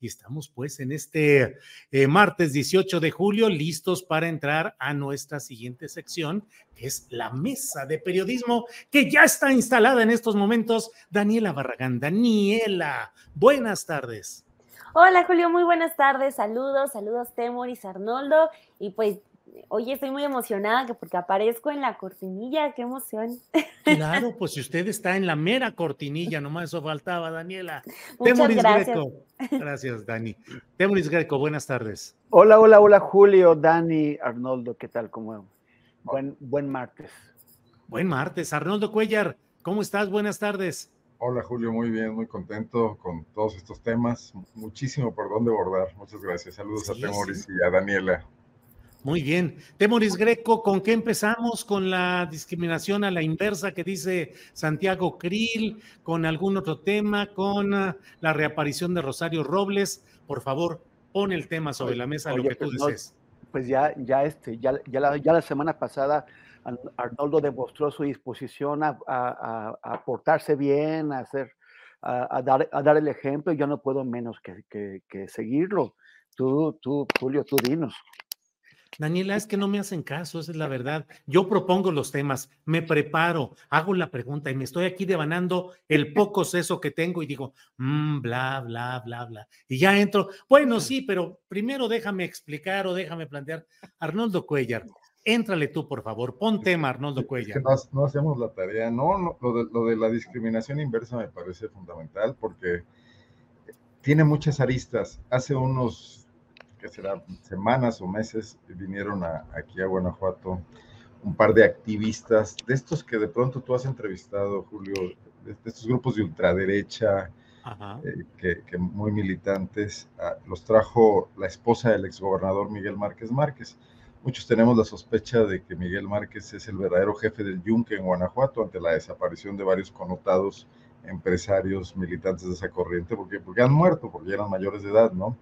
Y estamos pues en este eh, martes 18 de julio listos para entrar a nuestra siguiente sección, que es la mesa de periodismo, que ya está instalada en estos momentos. Daniela Barragán. Daniela, buenas tardes. Hola Julio, muy buenas tardes. Saludos, saludos Temoris, Arnoldo. Y pues Oye, estoy muy emocionada que porque aparezco en la cortinilla, qué emoción. Claro, pues si usted está en la mera cortinilla, nomás eso faltaba, Daniela. Muchas Temoris gracias. Greco. Gracias, Dani. Temoris Greco, buenas tardes. Hola, hola, hola, Julio, Dani, Arnoldo, ¿qué tal? ¿Cómo? Buen, buen martes. Buen martes. Arnoldo Cuellar, ¿cómo estás? Buenas tardes. Hola Julio, muy bien, muy contento con todos estos temas. Muchísimo por dónde abordar. Muchas gracias. Saludos Sí, a Temoris sí. y a Daniela. Muy bien. Temoris Greco, ¿con qué empezamos? ¿Con la discriminación a la inversa que dice Santiago Krill? ¿Con algún otro tema? ¿Con ah, la reaparición de Rosario Robles? Por favor, pon el tema sobre la mesa, lo Oye, que tú pues no, desees. Pues ya, ya, este, ya, ya, la, ya la semana pasada Ar- Arnoldo demostró su disposición a, a- a- a portarse bien, a hacer, a, dar, a dar el ejemplo. Yo no puedo menos que, que- que seguirlo. Tú, tú, Julio, tú dinos. Daniela, es que no me hacen caso, esa es la verdad. Yo propongo los temas, me preparo, hago la pregunta y me estoy aquí devanando el poco seso que tengo y digo, "Mm, bla, bla, bla, bla. Y ya entro. Bueno, sí, pero primero déjame explicar o déjame plantear. Arnoldo Cuellar, éntrale tú, por favor. Pon tema, Arnoldo Cuellar. no, no hacemos la tarea. No, no, lo, de, lo de la discriminación inversa me parece fundamental porque tiene muchas aristas. Hace unos, que será, semanas o meses vinieron a- aquí a Guanajuato un par de activistas, de estos que de pronto tú has entrevistado, Julio, de, estos grupos de ultraderecha, eh, que, que muy militantes, ah, los trajo la esposa del exgobernador Miguel Márquez Márquez. Muchos tenemos la sospecha de que Miguel Márquez es el verdadero jefe del Yunque en Guanajuato ante la desaparición de varios connotados empresarios militantes de esa corriente, porque, porque han muerto, porque eran mayores de edad, ¿no?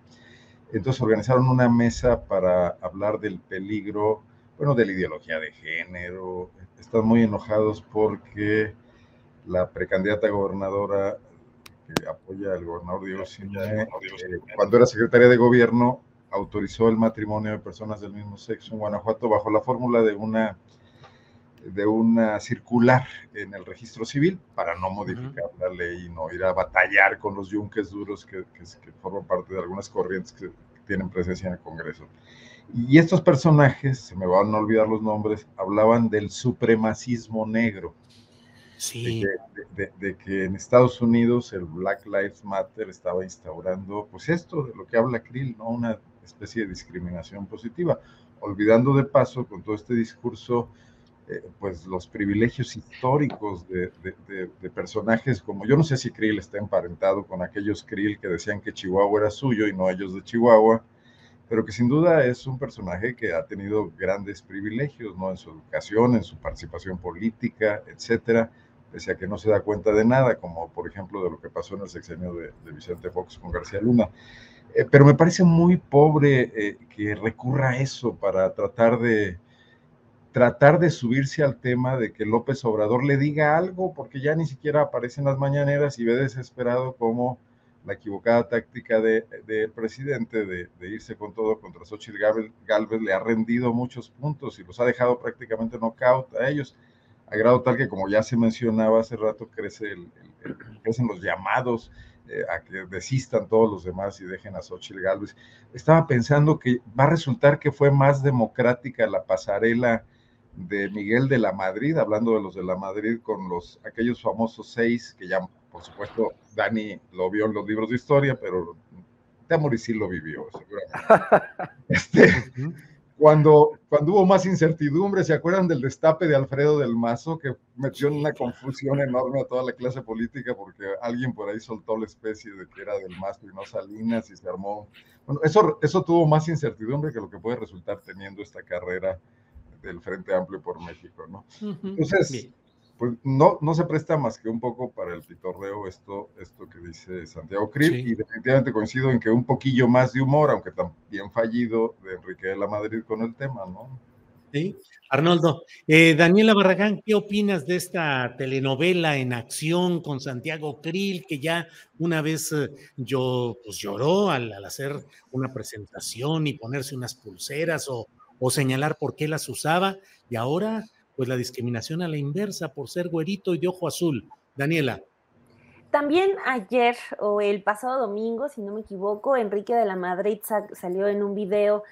Entonces organizaron una mesa para hablar del peligro, bueno, de la ideología de género. Están muy enojados porque la precandidata gobernadora que apoya al gobernador Diego Sinue, eh, cuando era secretaria de gobierno, autorizó el matrimonio de personas del mismo sexo en Guanajuato bajo la fórmula de una de una circular en el registro civil para no modificar la ley y no ir a batallar con los yunques duros que, que, que forman parte de algunas corrientes que tienen presencia en el Congreso. Y estos personajes, se me van a olvidar los nombres, hablaban del supremacismo negro. Sí. De, que, de, de, que, en Estados Unidos el Black Lives Matter estaba instaurando, pues esto de lo que habla Krill, ¿no? Una especie de discriminación positiva, olvidando de paso con todo este discurso, eh, pues los privilegios históricos de, de, personajes como, yo no sé si Krill está emparentado con aquellos Krill que decían que Chihuahua era suyo y no ellos de Chihuahua, pero que sin duda es un personaje que ha tenido grandes privilegios, ¿no? En su educación, en su participación política, etcétera, pese a que no se da cuenta de nada, como por ejemplo de lo que pasó en el sexenio de, de Vicente Fox con García Luna. Eh, pero me parece muy pobre eh, que recurra a eso para tratar de tratar de subirse al tema de que López Obrador le diga algo, porque ya ni siquiera aparece en las mañaneras y ve desesperado como la equivocada táctica del de, presidente de, irse con todo contra Xochitl Galvez le ha rendido muchos puntos y los ha dejado prácticamente knockout a ellos, a grado tal que, como ya se mencionaba hace rato, crece el, el, crecen los llamados eh, a que desistan todos los demás y dejen a Xochitl Galvez. Estaba pensando que va a resultar que fue más democrática la pasarela de Miguel de la Madrid, hablando de los de la Madrid con los aquellos famosos seis que ya por supuesto, Dani lo vio en los libros de historia, pero Temoris sí lo vivió, seguramente. Este, cuando, cuando hubo más incertidumbre, ¿se acuerdan del destape de Alfredo del Mazo que metió en una confusión enorme a toda la clase política porque alguien por ahí soltó la especie de que era del Mazo y no Salinas y se armó? Bueno, eso, eso tuvo más incertidumbre que lo que puede resultar teniendo esta carrera del Frente Amplio por México, ¿no? Entonces, pues no, no se presta más que un poco para el pitorreo esto, esto que dice Santiago Krill, y definitivamente coincido en que un poquillo más de humor, aunque también fallido, de Enrique de la Madrid con el tema, ¿no? Sí, Arnoldo. Eh, Daniela Barragán, ¿qué opinas de esta telenovela en acción con Santiago Krill, que ya una vez eh, yo, pues lloró al, al, hacer una presentación y ponerse unas pulseras o, o señalar por qué las usaba, y ahora pues la discriminación a la inversa por ser güerito y de ojo azul. Daniela. También ayer o el pasado domingo, si no me equivoco, Enrique de la Madrid salió en un video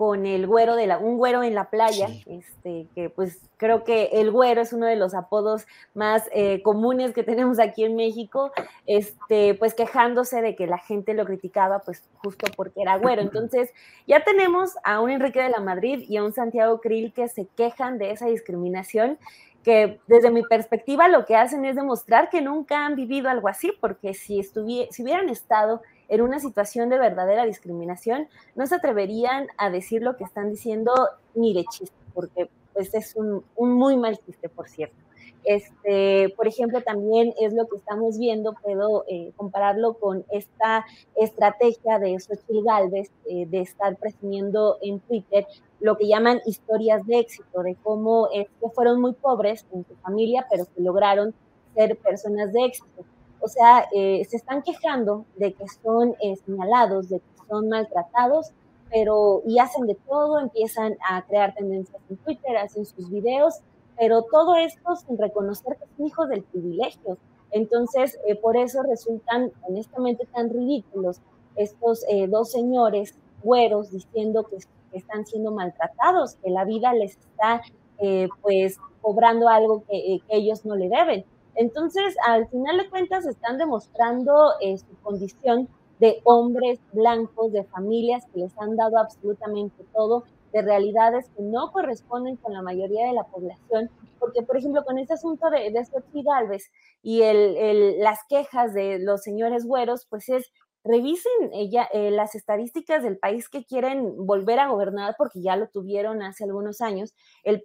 con el güero de la, un güero en la playa, este, que pues creo que el güero es uno de los apodos más eh, comunes que tenemos aquí en México, este, pues quejándose de que la gente lo criticaba, pues justo porque era güero. Entonces, ya tenemos a un Enrique de la Madrid y a un Santiago Krill que se quejan de esa discriminación que desde mi perspectiva lo que hacen es demostrar que nunca han vivido algo así, porque si, si hubieran estado en una situación de verdadera discriminación, no se atreverían a decir lo que están diciendo ni de chiste, porque pues es un, muy mal chiste, por cierto. Este, por ejemplo, también es lo que estamos viendo, puedo eh, compararlo con esta estrategia de Xochitl Galvez eh, de estar presumiendo en Twitter lo que llaman historias de éxito, de cómo es fueron muy pobres en su familia, pero que lograron ser personas de éxito. O sea, eh, se están quejando de que son eh, señalados, de que son maltratados, pero y hacen de todo, empiezan a crear tendencias en Twitter, hacen sus videos, pero todo esto sin reconocer que son hijos del privilegio. Entonces, eh, por eso resultan honestamente tan ridículos estos dos señores güeros diciendo que, están siendo maltratados, que la vida les está pues cobrando algo que ellos no le deben. Entonces, al final de cuentas, están demostrando eh, su condición de hombres blancos, de familias que les han dado absolutamente todo, de realidades que no corresponden con la mayoría de la población, porque, por ejemplo, con este asunto de, de Sochi Galvez y el, las quejas de los señores güeros, pues es revisen ella, eh, las estadísticas del país que quieren volver a gobernar, porque ya lo tuvieron hace algunos años,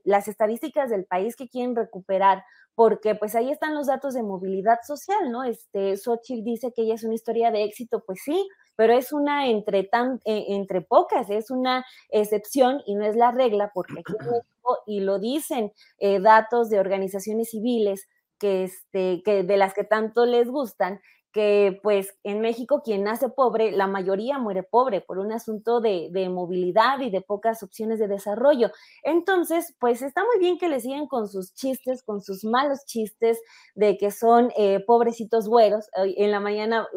las estadísticas del país que quieren recuperar, porque pues ahí están los datos de movilidad social, ¿no? Este, Xochitl dice que ella es una historia de éxito, pues sí, pero es una entre, tan, eh, entre pocas, es una excepción y no es la regla, porque aquí en México, y lo dicen eh, datos de organizaciones civiles, que, este, que de las que tanto les gustan, que pues en México quien nace pobre, la mayoría muere pobre por un asunto de, movilidad y de pocas opciones de desarrollo. Entonces, pues está muy bien que le siguen con sus chistes, con sus malos chistes de que son eh, pobrecitos güeros. En la mañana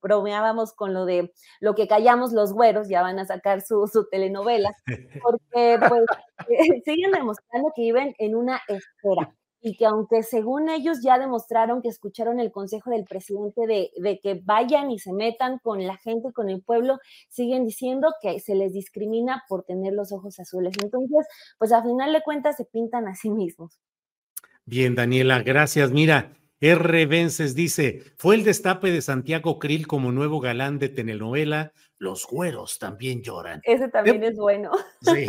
bromeábamos con lo de lo que callamos los güeros, ya van a sacar su, su telenovela, porque pues siguen demostrando que viven en una espera y que aunque según ellos ya demostraron que escucharon el consejo del presidente de, de, que vayan y se metan con la gente, con el pueblo, siguen diciendo que se les discrimina por tener los ojos azules. Entonces, pues a final de cuentas se pintan a sí mismos. Bien, Daniela, gracias. Mira, R. Vences dice, fue el destape de Santiago Krill como nuevo galán de telenovela, Los güeros también lloran. Ese también es bueno. Sí,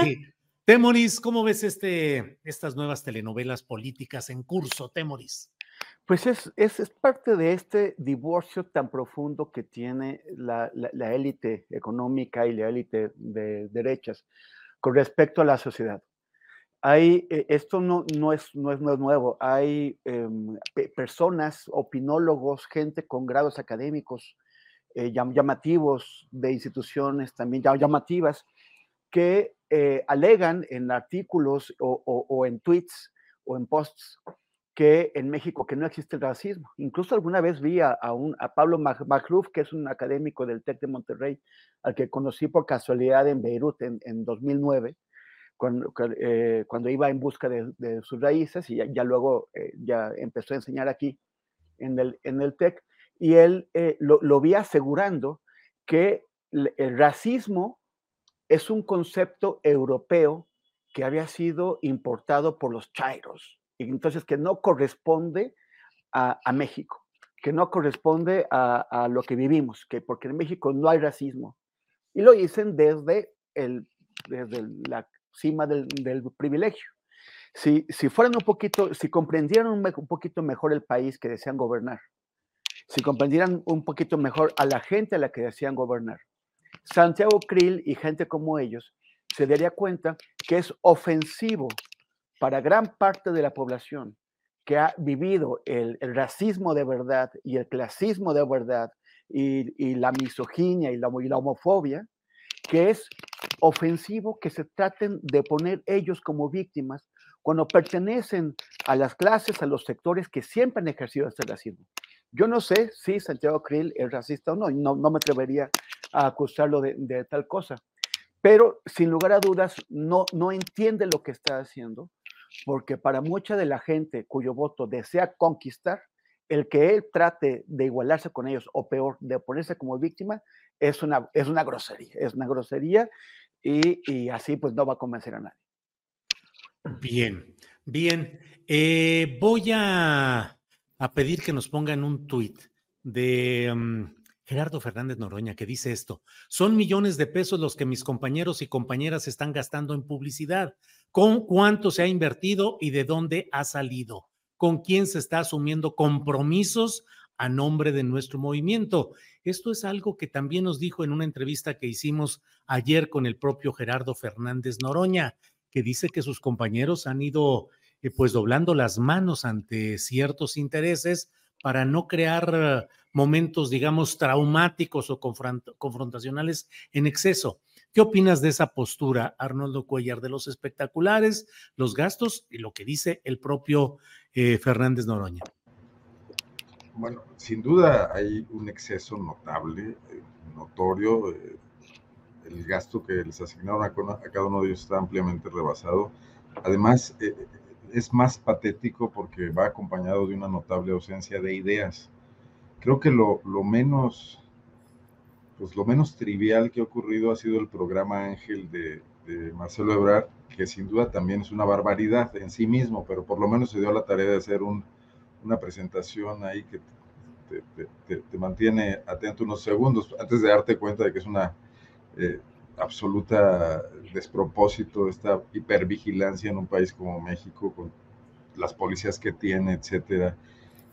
Temoris, ¿cómo ves este, estas nuevas telenovelas políticas en curso, Temoris? Pues es, es, parte de este divorcio tan profundo que tiene la, élite económica y la élite de derechas con respecto a la sociedad. Hay, eh, esto no, no, es, no, es, nuevo, hay em, personas, opinólogos, gente con grados académicos eh, llamativos de instituciones también llamativas que eh, alegan en artículos o, en tweets o en posts que en México que no existe el racismo. Incluso alguna vez vi a, un, a Pablo Macruf, que es un académico del TEC de Monterrey, al que conocí por casualidad en Beirut en, 2009, cuando, eh, cuando, iba en busca de, sus raíces y ya, luego ya empezó a enseñar aquí en el, en el TEC y él eh, lo, vi asegurando que el racismo es un concepto europeo que había sido importado por los chairos, y entonces que no corresponde a, México, que no corresponde a, lo que vivimos, que porque en México no hay racismo. Y lo dicen desde, el, desde la cima del, privilegio. Si, si fueran un poquito, si comprendieran un poquito mejor el país que desean gobernar, si comprendieran un poquito mejor a la gente a la que desean gobernar. Santiago Krill y gente como ellos se daría cuenta que es ofensivo para gran parte de la población que ha vivido el, racismo de verdad y el clasismo de verdad y, la misoginia y la, homofobia, que es ofensivo que se traten de poner ellos como víctimas cuando pertenecen a las clases, a los sectores que siempre han ejercido este racismo. Yo no sé si Santiago Krill es racista o no, y no, me atrevería a acusarlo de, tal cosa, pero sin lugar a dudas no, no entiende lo que está haciendo, porque para mucha de la gente cuyo voto desea conquistar, el que él trate de igualarse con ellos o peor, de ponerse como víctima, es una, es una grosería, es una grosería y, y así pues no va a convencer a nadie. Bien, bien. Eh, voy a a pedir que nos pongan un tuit de mm, Gerardo Fernández Noroña que dice esto. Son millones de pesos los que mis compañeros y compañeras están gastando en publicidad. ¿Con cuánto se ha invertido y de dónde ha salido? ¿Con quién se está asumiendo compromisos a nombre de nuestro movimiento? Esto es algo que también nos dijo en una entrevista que hicimos ayer con el propio Gerardo Fernández Noroña, que dice que sus compañeros han ido eh, pues doblando las manos ante ciertos intereses para no crear momentos, digamos, traumáticos o confrontacionales en exceso. ¿Qué opinas de esa postura, Arnoldo Cuellar, de los espectaculares, los gastos y lo que dice el propio eh, Fernández Noroña? Bueno, sin duda hay un exceso notable, eh, notorio. el gasto que les asignaron a, cada uno de ellos está ampliamente rebasado. Además, es más patético porque va acompañado de una notable ausencia de ideas. Creo que lo, menos, pues lo menos trivial que ha ocurrido ha sido el programa Ángel de, Marcelo Ebrard, que sin duda también es una barbaridad en sí mismo, pero por lo menos se dio la tarea de hacer una presentación ahí que te, mantiene atento unos segundos antes de darte cuenta de que es una eh, absoluta despropósito, esta hipervigilancia en un país como México, con las policías que tiene, etcétera.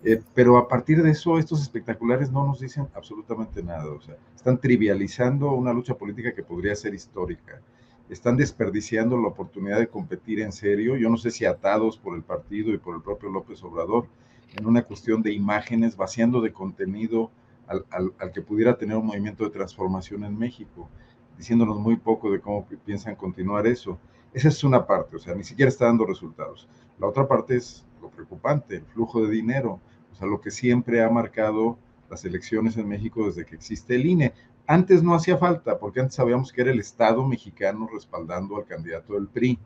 Eh, pero a partir de eso, estos espectaculares no nos dicen absolutamente nada. O sea, están trivializando una lucha política que podría ser histórica. Están desperdiciando la oportunidad de competir en serio. Yo no sé si atados por el partido y por el propio López Obrador, en una cuestión de imágenes, vaciando de contenido al, al que pudiera tener un movimiento de transformación en México diciéndonos muy poco de cómo piensan continuar eso. Esa es una parte, o sea, ni siquiera está dando resultados. La otra parte es lo preocupante, el flujo de dinero, lo que siempre ha marcado las elecciones en México desde que existe el INE. Antes no hacía falta, porque antes sabíamos que era el Estado mexicano respaldando al candidato del PRI.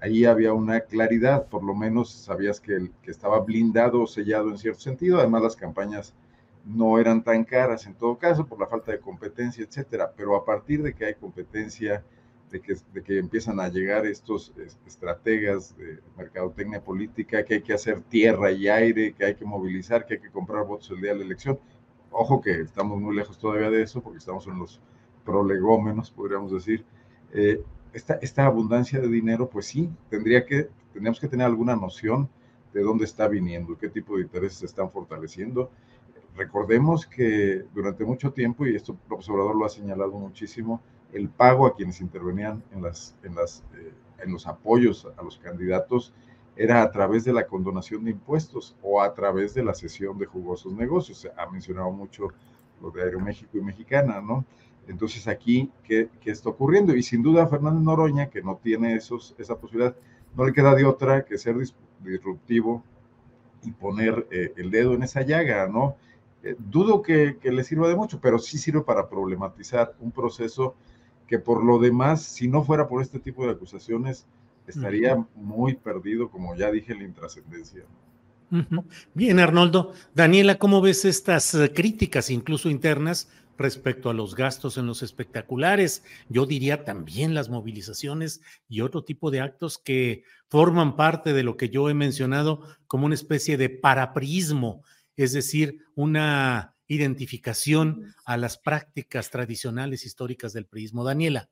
Ahí había una claridad, por lo menos sabías que, el, que estaba blindado o sellado en cierto sentido. Además, las campañas no eran tan caras en todo caso por la falta de competencia, etcétera. Pero a partir de que hay competencia, de que, de que empiezan a llegar estos estrategas de mercadotecnia política, que hay que hacer tierra y aire, que hay que movilizar, que hay que comprar votos el día de la elección. Ojo que estamos muy lejos todavía de eso, porque estamos en los prolegómenos, podríamos decir. Eh, esta, esta abundancia de dinero, pues sí, tendría que, tendríamos que tener alguna noción de dónde está viniendo, qué tipo de intereses se están fortaleciendo Recordemos que durante mucho tiempo, y esto el profesor Obrador lo ha señalado muchísimo, el pago a quienes intervenían en, las, en, las, eh, en los apoyos a los candidatos era a través de la condonación de impuestos o a través de la cesión de jugosos negocios. Se ha mencionado mucho lo de Aeroméxico y Mexicana, ¿no? Entonces aquí, ¿qué, ¿qué, está ocurriendo? Y sin duda Fernando Noroña, que no tiene esos, esa posibilidad, no le queda de otra que ser disruptivo y poner eh, el dedo en esa llaga, ¿no? Eh, dudo que, que, le sirva de mucho, pero sí sirve para problematizar un proceso que por lo demás, si no fuera por este tipo de acusaciones, estaría muy perdido, como ya dije, la intrascendencia. Bien, Arnoldo. Daniela, ¿cómo ves estas eh, críticas, incluso internas, respecto a los gastos en los espectaculares? Yo diría también las movilizaciones y otro tipo de actos que forman parte de lo que yo he mencionado como una especie de paraprismo, es decir, una identificación a las prácticas tradicionales históricas del prismo. Daniela.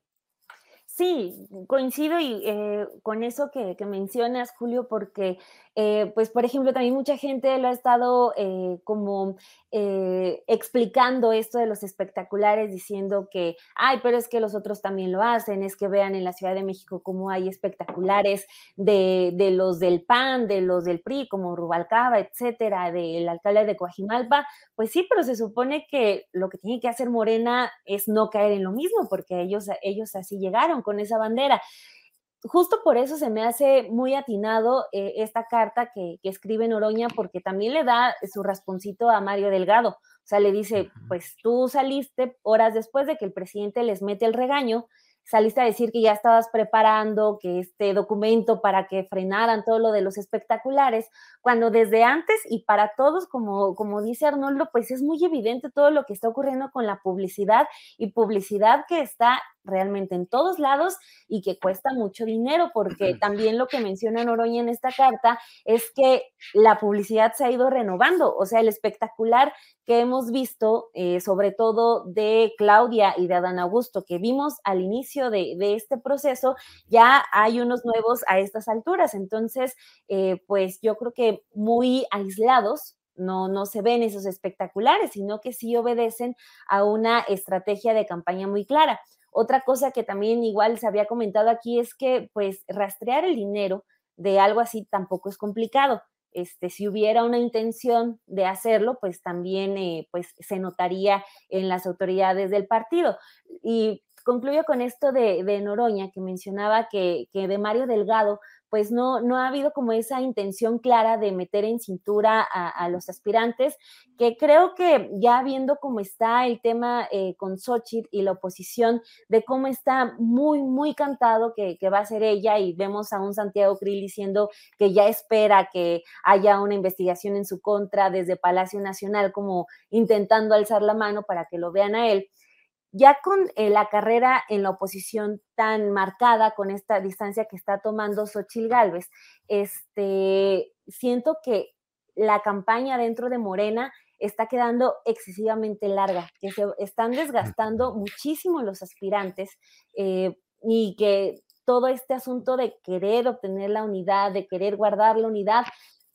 Sí, coincido y, eh, con eso que, que, mencionas, Julio, porque, eh, pues, por ejemplo, también mucha gente lo ha estado eh, como eh, explicando esto de los espectaculares, diciendo que, ay, pero es que los otros también lo hacen, es que vean en la Ciudad de México cómo hay espectaculares de, de los del PAN, de los del PRI, como Rubalcaba, etcétera, del alcalde de Coajimalpa. Pues sí, pero se supone que lo que tiene que hacer Morena es no caer en lo mismo, porque ellos, ellos así llegaron con esa bandera justo por eso se me hace muy atinado eh, esta carta que, que, escribe Noroña, porque también le da su rasponcito a Mario Delgado. O sea, le dice, pues tú saliste horas después de que el presidente les mete el regaño, saliste a decir que ya estabas preparando que este documento para que frenaran todo lo de los espectaculares, cuando desde antes y para todos, como, como dice Arnoldo, pues es muy evidente todo lo que está ocurriendo con la publicidad y publicidad que está realmente en todos lados y que cuesta mucho dinero, porque también lo que menciona Noroña en esta carta es que la publicidad se ha ido renovando, o sea, el espectacular que hemos visto, eh, sobre todo de Claudia y de Adán Augusto, que vimos al inicio de, este proceso, ya hay unos nuevos a estas alturas. Entonces, eh, pues yo creo que muy aislados, no, no se ven esos espectaculares, sino que sí obedecen a una estrategia de campaña muy clara. Otra cosa que también igual se había comentado aquí es que pues rastrear el dinero de algo así tampoco es complicado. Este, si hubiera una intención de hacerlo, pues también eh, pues, se notaría en las autoridades del partido. Y concluyo con esto de, Noroña, que mencionaba que, de Mario Delgado pues no, no ha habido como esa intención clara de meter en cintura a, a los aspirantes, que creo que ya viendo cómo está el tema eh, con Xochitl y la oposición, de cómo está muy, muy cantado que, que, va a ser ella, y vemos a un Santiago Krill diciendo que ya espera que haya una investigación en su contra desde Palacio Nacional, como intentando alzar la mano para que lo vean a él ya con eh, la carrera en la oposición tan marcada, con esta distancia que está tomando Xochil Gálvez, este, siento que la campaña dentro de Morena está quedando excesivamente larga, que se están desgastando muchísimo los aspirantes eh, y que todo este asunto de querer obtener la unidad, de querer guardar la unidad,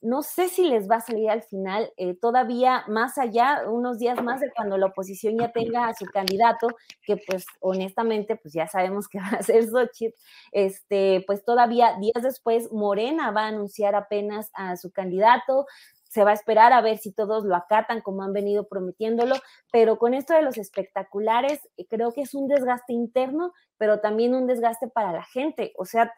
no sé si les va a salir al final, eh, todavía más allá, unos días más de cuando la oposición ya tenga a su candidato, que pues honestamente pues ya sabemos que va a ser Xochitl, este, pues todavía días después Morena va a anunciar apenas a su candidato, se va a esperar a ver si todos lo acatan como han venido prometiéndolo, pero con esto de los espectaculares eh, creo que es un desgaste interno, pero también un desgaste para la gente, o sea,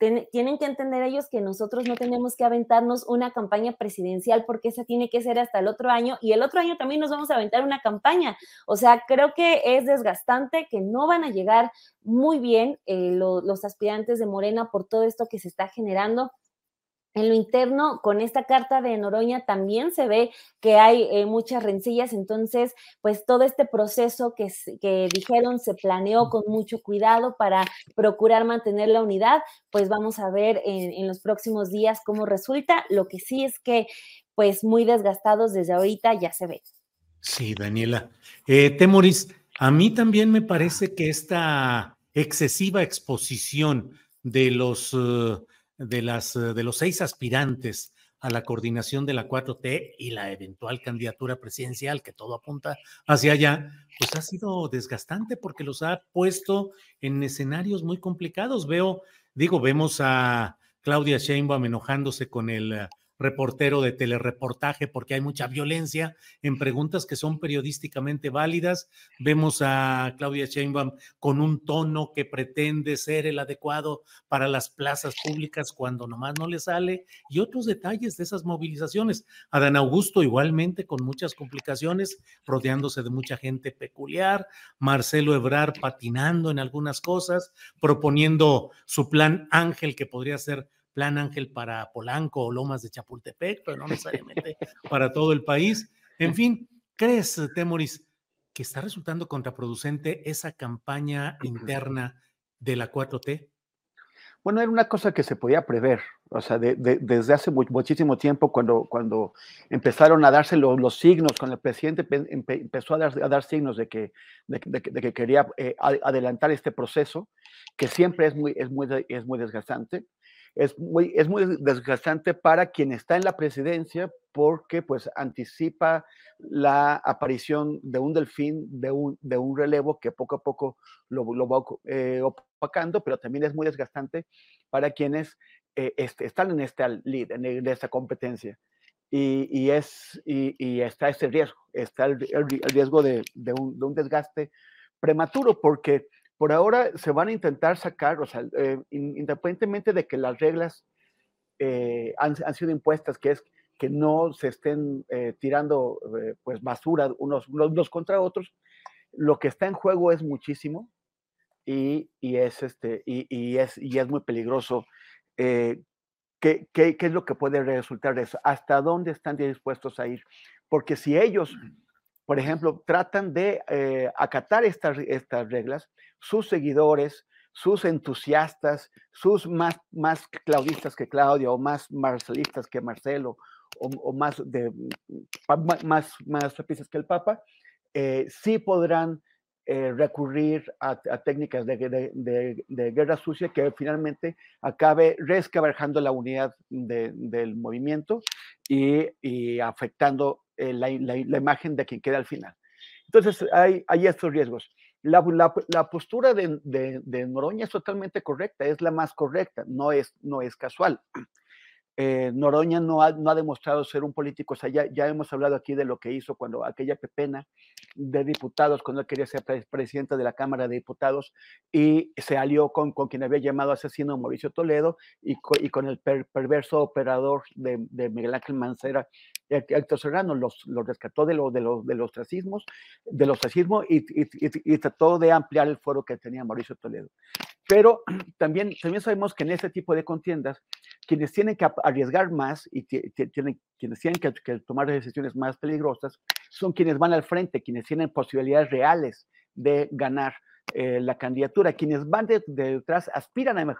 tienen que entender ellos que nosotros no tenemos que aventarnos una campaña presidencial porque esa tiene que ser hasta el otro año y el otro año también nos vamos a aventar una campaña. O sea, creo que es desgastante, que no van a llegar muy bien eh, lo, los aspirantes de Morena por todo esto que se está generando. En lo interno, con esta carta de Noroña también se ve que hay eh, muchas rencillas, entonces, pues todo este proceso que, dijeron se planeó con mucho cuidado para procurar mantener la unidad, pues vamos a ver en, los próximos días cómo resulta. Lo que sí es que, pues muy desgastados desde ahorita ya se ve. Sí, Daniela. Eh, Temoris, a mí también me parece que esta excesiva exposición de los... Uh, de, las, eh, de los seis aspirantes a la coordinación de la 4T y la eventual candidatura presidencial, que todo apunta hacia allá, pues ha sido desgastante porque los ha puesto en escenarios muy complicados. Veo, digo, vemos a Claudia Sheinbaum enojándose con el reportero de telereportaje porque hay mucha violencia en preguntas que son periodísticamente válidas. Vemos a Claudia Sheinbaum con un tono que pretende ser el adecuado para las plazas públicas cuando nomás no le sale y otros detalles de esas movilizaciones. Adán Augusto igualmente con muchas complicaciones, rodeándose de mucha gente peculiar. Marcelo Ebrar patinando en algunas cosas, proponiendo su plan Ángel que podría ser Plan Ángel para Polanco o Lomas de Chapultepec, pero no necesariamente para todo el país. En fin, ¿crees, Temoris, que está resultando contraproducente esa campaña interna de la 4T? Bueno, era una cosa que se podía prever, o sea, desde hace muchísimo tiempo, cuando, cuando empezaron a darse los, signos, cuando el presidente empezó a dar, signos de que, de, que quería eh, adelantar este proceso, que siempre es muy, es muy, es muy desgastante es muy, es muy desgastante para quien está en la presidencia porque pues anticipa la aparición de un delfín, de un, de un relevo que poco a poco lo, lo va eh, opacando, pero también es muy desgastante para quienes eh, este, están en esta lead, en, esta competencia. Y, y es, y, y, está ese riesgo, está el, riesgo de, de, un, de un desgaste prematuro porque por ahora se van a intentar sacar, o sea, eh, independientemente de que las reglas eh, han, sido impuestas, que es que no se estén eh, tirando pues basura unos, unos, contra otros, lo que está en juego es muchísimo y, es, este, y, es, y es muy peligroso. ¿qué, qué, qué es lo que puede resultar de eso? ¿Hasta dónde están dispuestos a ir? Porque si ellos por ejemplo, tratan de acatar estas, estas reglas, sus seguidores, sus entusiastas, sus más, más claudistas que Claudia o más marcelistas que Marcelo o, más, de, más, más que el Papa, eh, sí podrán eh, recurrir a, técnicas de, guerra sucia que finalmente acabe resquebrajando la unidad del movimiento y, afectando eh, la, imagen de quien queda al final. Entonces hay, estos riesgos. La, la, postura de, de, Noroña es totalmente correcta, es la más correcta, no es, no es casual. Eh, Noroña no ha, no ha, demostrado ser un político, o sea, ya, ya, hemos hablado aquí de lo que hizo cuando aquella pepena de diputados, cuando él quería ser presidente de la Cámara de Diputados y se alió con, con quien había llamado asesino Mauricio Toledo y, con el perverso operador de, Miguel Ángel Mancera, Héctor Serrano, los, los rescató de, lo, de, los, de los racismos, de los y, trató de ampliar el foro que tenía Mauricio Toledo. Pero también, también sabemos que en este tipo de contiendas, quienes tienen que arriesgar más y tienen, quienes tienen que, tomar decisiones más peligrosas son quienes van al frente, quienes tienen posibilidades reales de ganar eh, la candidatura. Quienes van detrás aspiran a,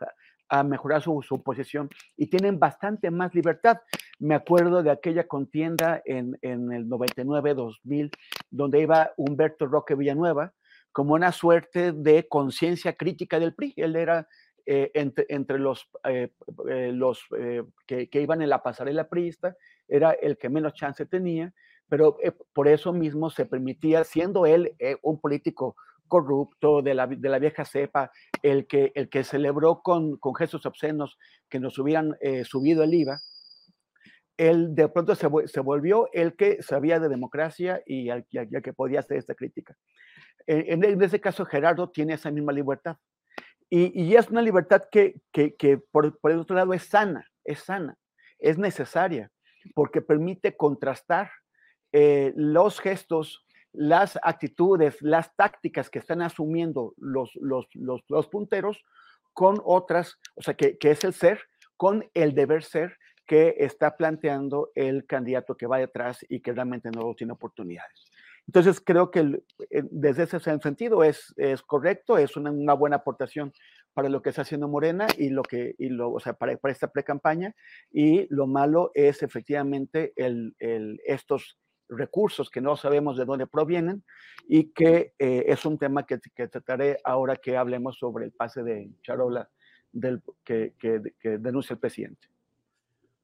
a mejorar su, su, posición y tienen bastante más libertad. Me acuerdo de aquella contienda en, en el 99-2000, donde iba Humberto Roque Villanueva, como una suerte de conciencia crítica del PRI. Él era eh, entre, los, eh, eh, que, iban en la pasarela priista, era el que menos chance tenía, pero por eso mismo se permitía, siendo él un político corrupto de la, de la, vieja cepa, el que, el que celebró con, con gestos obscenos que nos hubieran subido el IVA, él de pronto se, se, volvió el que sabía de democracia y el, que podía hacer esta crítica. En, en, ese caso, Gerardo tiene esa misma libertad. Y, es una libertad que, que, que por, por, el otro lado es sana, es sana, es necesaria, porque permite contrastar eh, los gestos, las actitudes, las tácticas que están asumiendo los, los, los, los punteros con otras, o sea, que, que es el ser, con el deber ser que está planteando el candidato que va detrás y que realmente no tiene oportunidades. Entonces, creo que eh, desde ese sentido es, es correcto, es una, buena aportación para lo que está haciendo Morena y lo que, y lo, o sea, para, para esta pre-campaña. Y lo malo es efectivamente el, el, estos recursos que no sabemos de dónde provienen y que eh, es un tema que, que, trataré ahora que hablemos sobre el pase de charola del, que, que denuncia el presidente.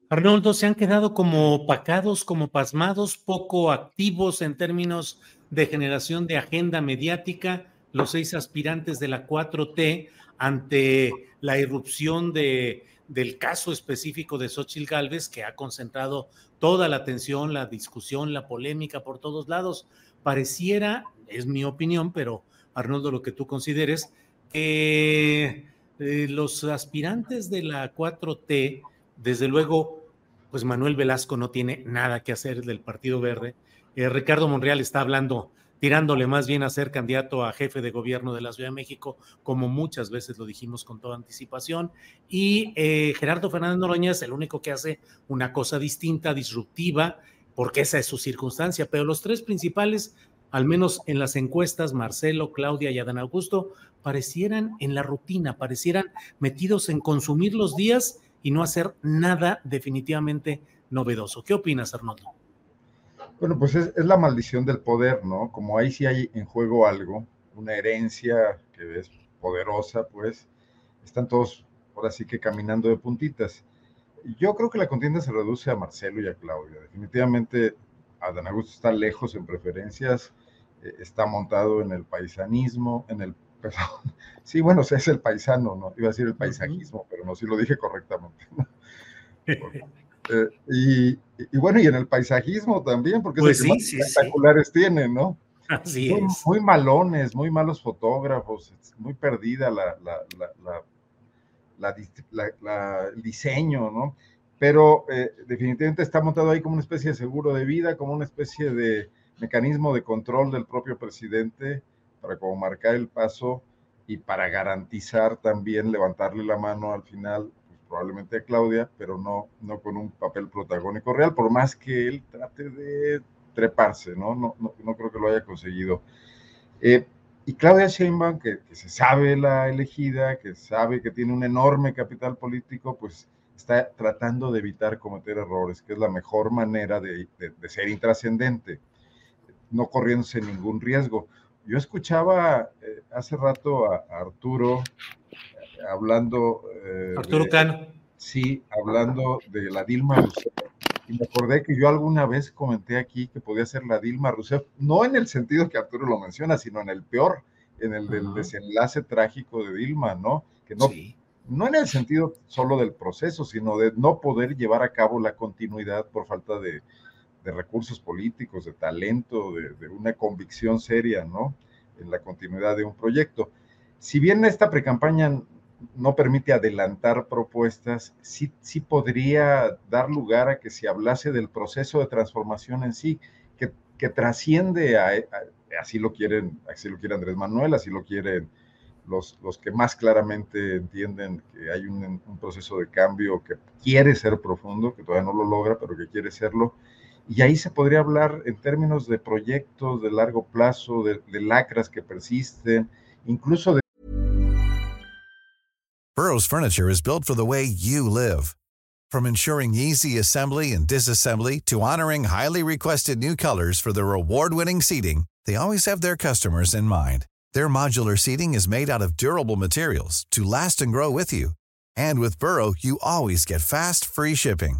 Arnoldo, se han quedado como opacados, como pasmados, poco activos en términos de generación de agenda mediática, los seis aspirantes de la 4T ante la irrupción de del caso específico de Xochitl Galvez, que ha concentrado toda la atención, la discusión, la polémica por todos lados. Pareciera, es mi opinión, pero Arnoldo, lo que tú consideres, que eh, los aspirantes de la 4T, desde luego, pues Manuel Velasco no tiene nada que hacer del Partido Verde. Eh, Ricardo Monreal está hablando tirándole más bien a ser candidato a jefe de gobierno de la Ciudad de México, como muchas veces lo dijimos con toda anticipación. Y eh, Gerardo Fernández Noroña es el único que hace una cosa distinta, disruptiva, porque esa es su circunstancia. Pero los tres principales, al menos en las encuestas, Marcelo, Claudia y Adán Augusto, parecieran en la rutina, parecieran metidos en consumir los días y no hacer nada definitivamente novedoso. ¿Qué opinas, Arnoldo? Bueno, pues es, la maldición del poder, ¿no? Como ahí sí hay en juego algo, una herencia que es poderosa, pues están todos ahora sí que caminando de puntitas. Yo creo que la contienda se reduce a Marcelo y a Claudia. Definitivamente Adán Augusto está lejos en preferencias, eh, está montado en el paisanismo, en el perdón, sí, bueno, es el paisano, ¿no? Iba a decir el paisajismo, pero no, sí lo dije correctamente. Eh, y, bueno, y en el paisajismo también, porque pues es sí, espectaculares tienen, ¿no? Así muy, es. Muy malones, muy malos fotógrafos, muy perdida la, la, el diseño, ¿no? Pero eh, definitivamente está montado ahí como una especie de seguro de vida, como una especie de mecanismo de control del propio presidente para como marcar el paso y para garantizar también levantarle la mano al final probablemente a Claudia, pero no, no con un papel protagónico real, por más que él trate de treparse, ¿no? No, no, creo que lo haya conseguido. Eh, y Claudia Sheinbaum, que, se sabe la elegida, que sabe que tiene un enorme capital político, pues está tratando de evitar cometer errores, que es la mejor manera de, de, ser intrascendente, no corriéndose ningún riesgo. Yo escuchaba eh, hace rato a Arturo hablando... Eh, Arturo Cano. Sí, hablando de la Dilma Rousseff. Y me acordé que yo alguna vez comenté aquí que podía ser la Dilma Rousseff, no en el sentido que Arturo lo menciona, sino en el peor, en el del desenlace trágico de Dilma, ¿no? Que no, no en el sentido solo del proceso, sino de no poder llevar a cabo la continuidad por falta de, de recursos políticos, de talento, de, una convicción seria, ¿no? En la continuidad de un proyecto. Si bien esta precampaña no permite adelantar propuestas, sí, sí podría dar lugar a que se hablase del proceso de transformación en sí, que, que trasciende a, así lo quieren, así lo quiere Andrés Manuel, así lo quieren los, los que más claramente entienden que hay un, un, proceso de cambio que quiere ser profundo, que todavía no lo logra, pero que quiere serlo. Y ahí se podría hablar en términos de proyectos de largo plazo, de, de lacras que persisten, incluso de Burroughs Furniture is built for the way you live. From ensuring easy assembly and disassembly to honoring highly requested new colors for their award-winning seating, they always have their customers in mind. Their modular seating is made out of durable materials to last and grow with you. And with Burrow, you always get fast, free shipping.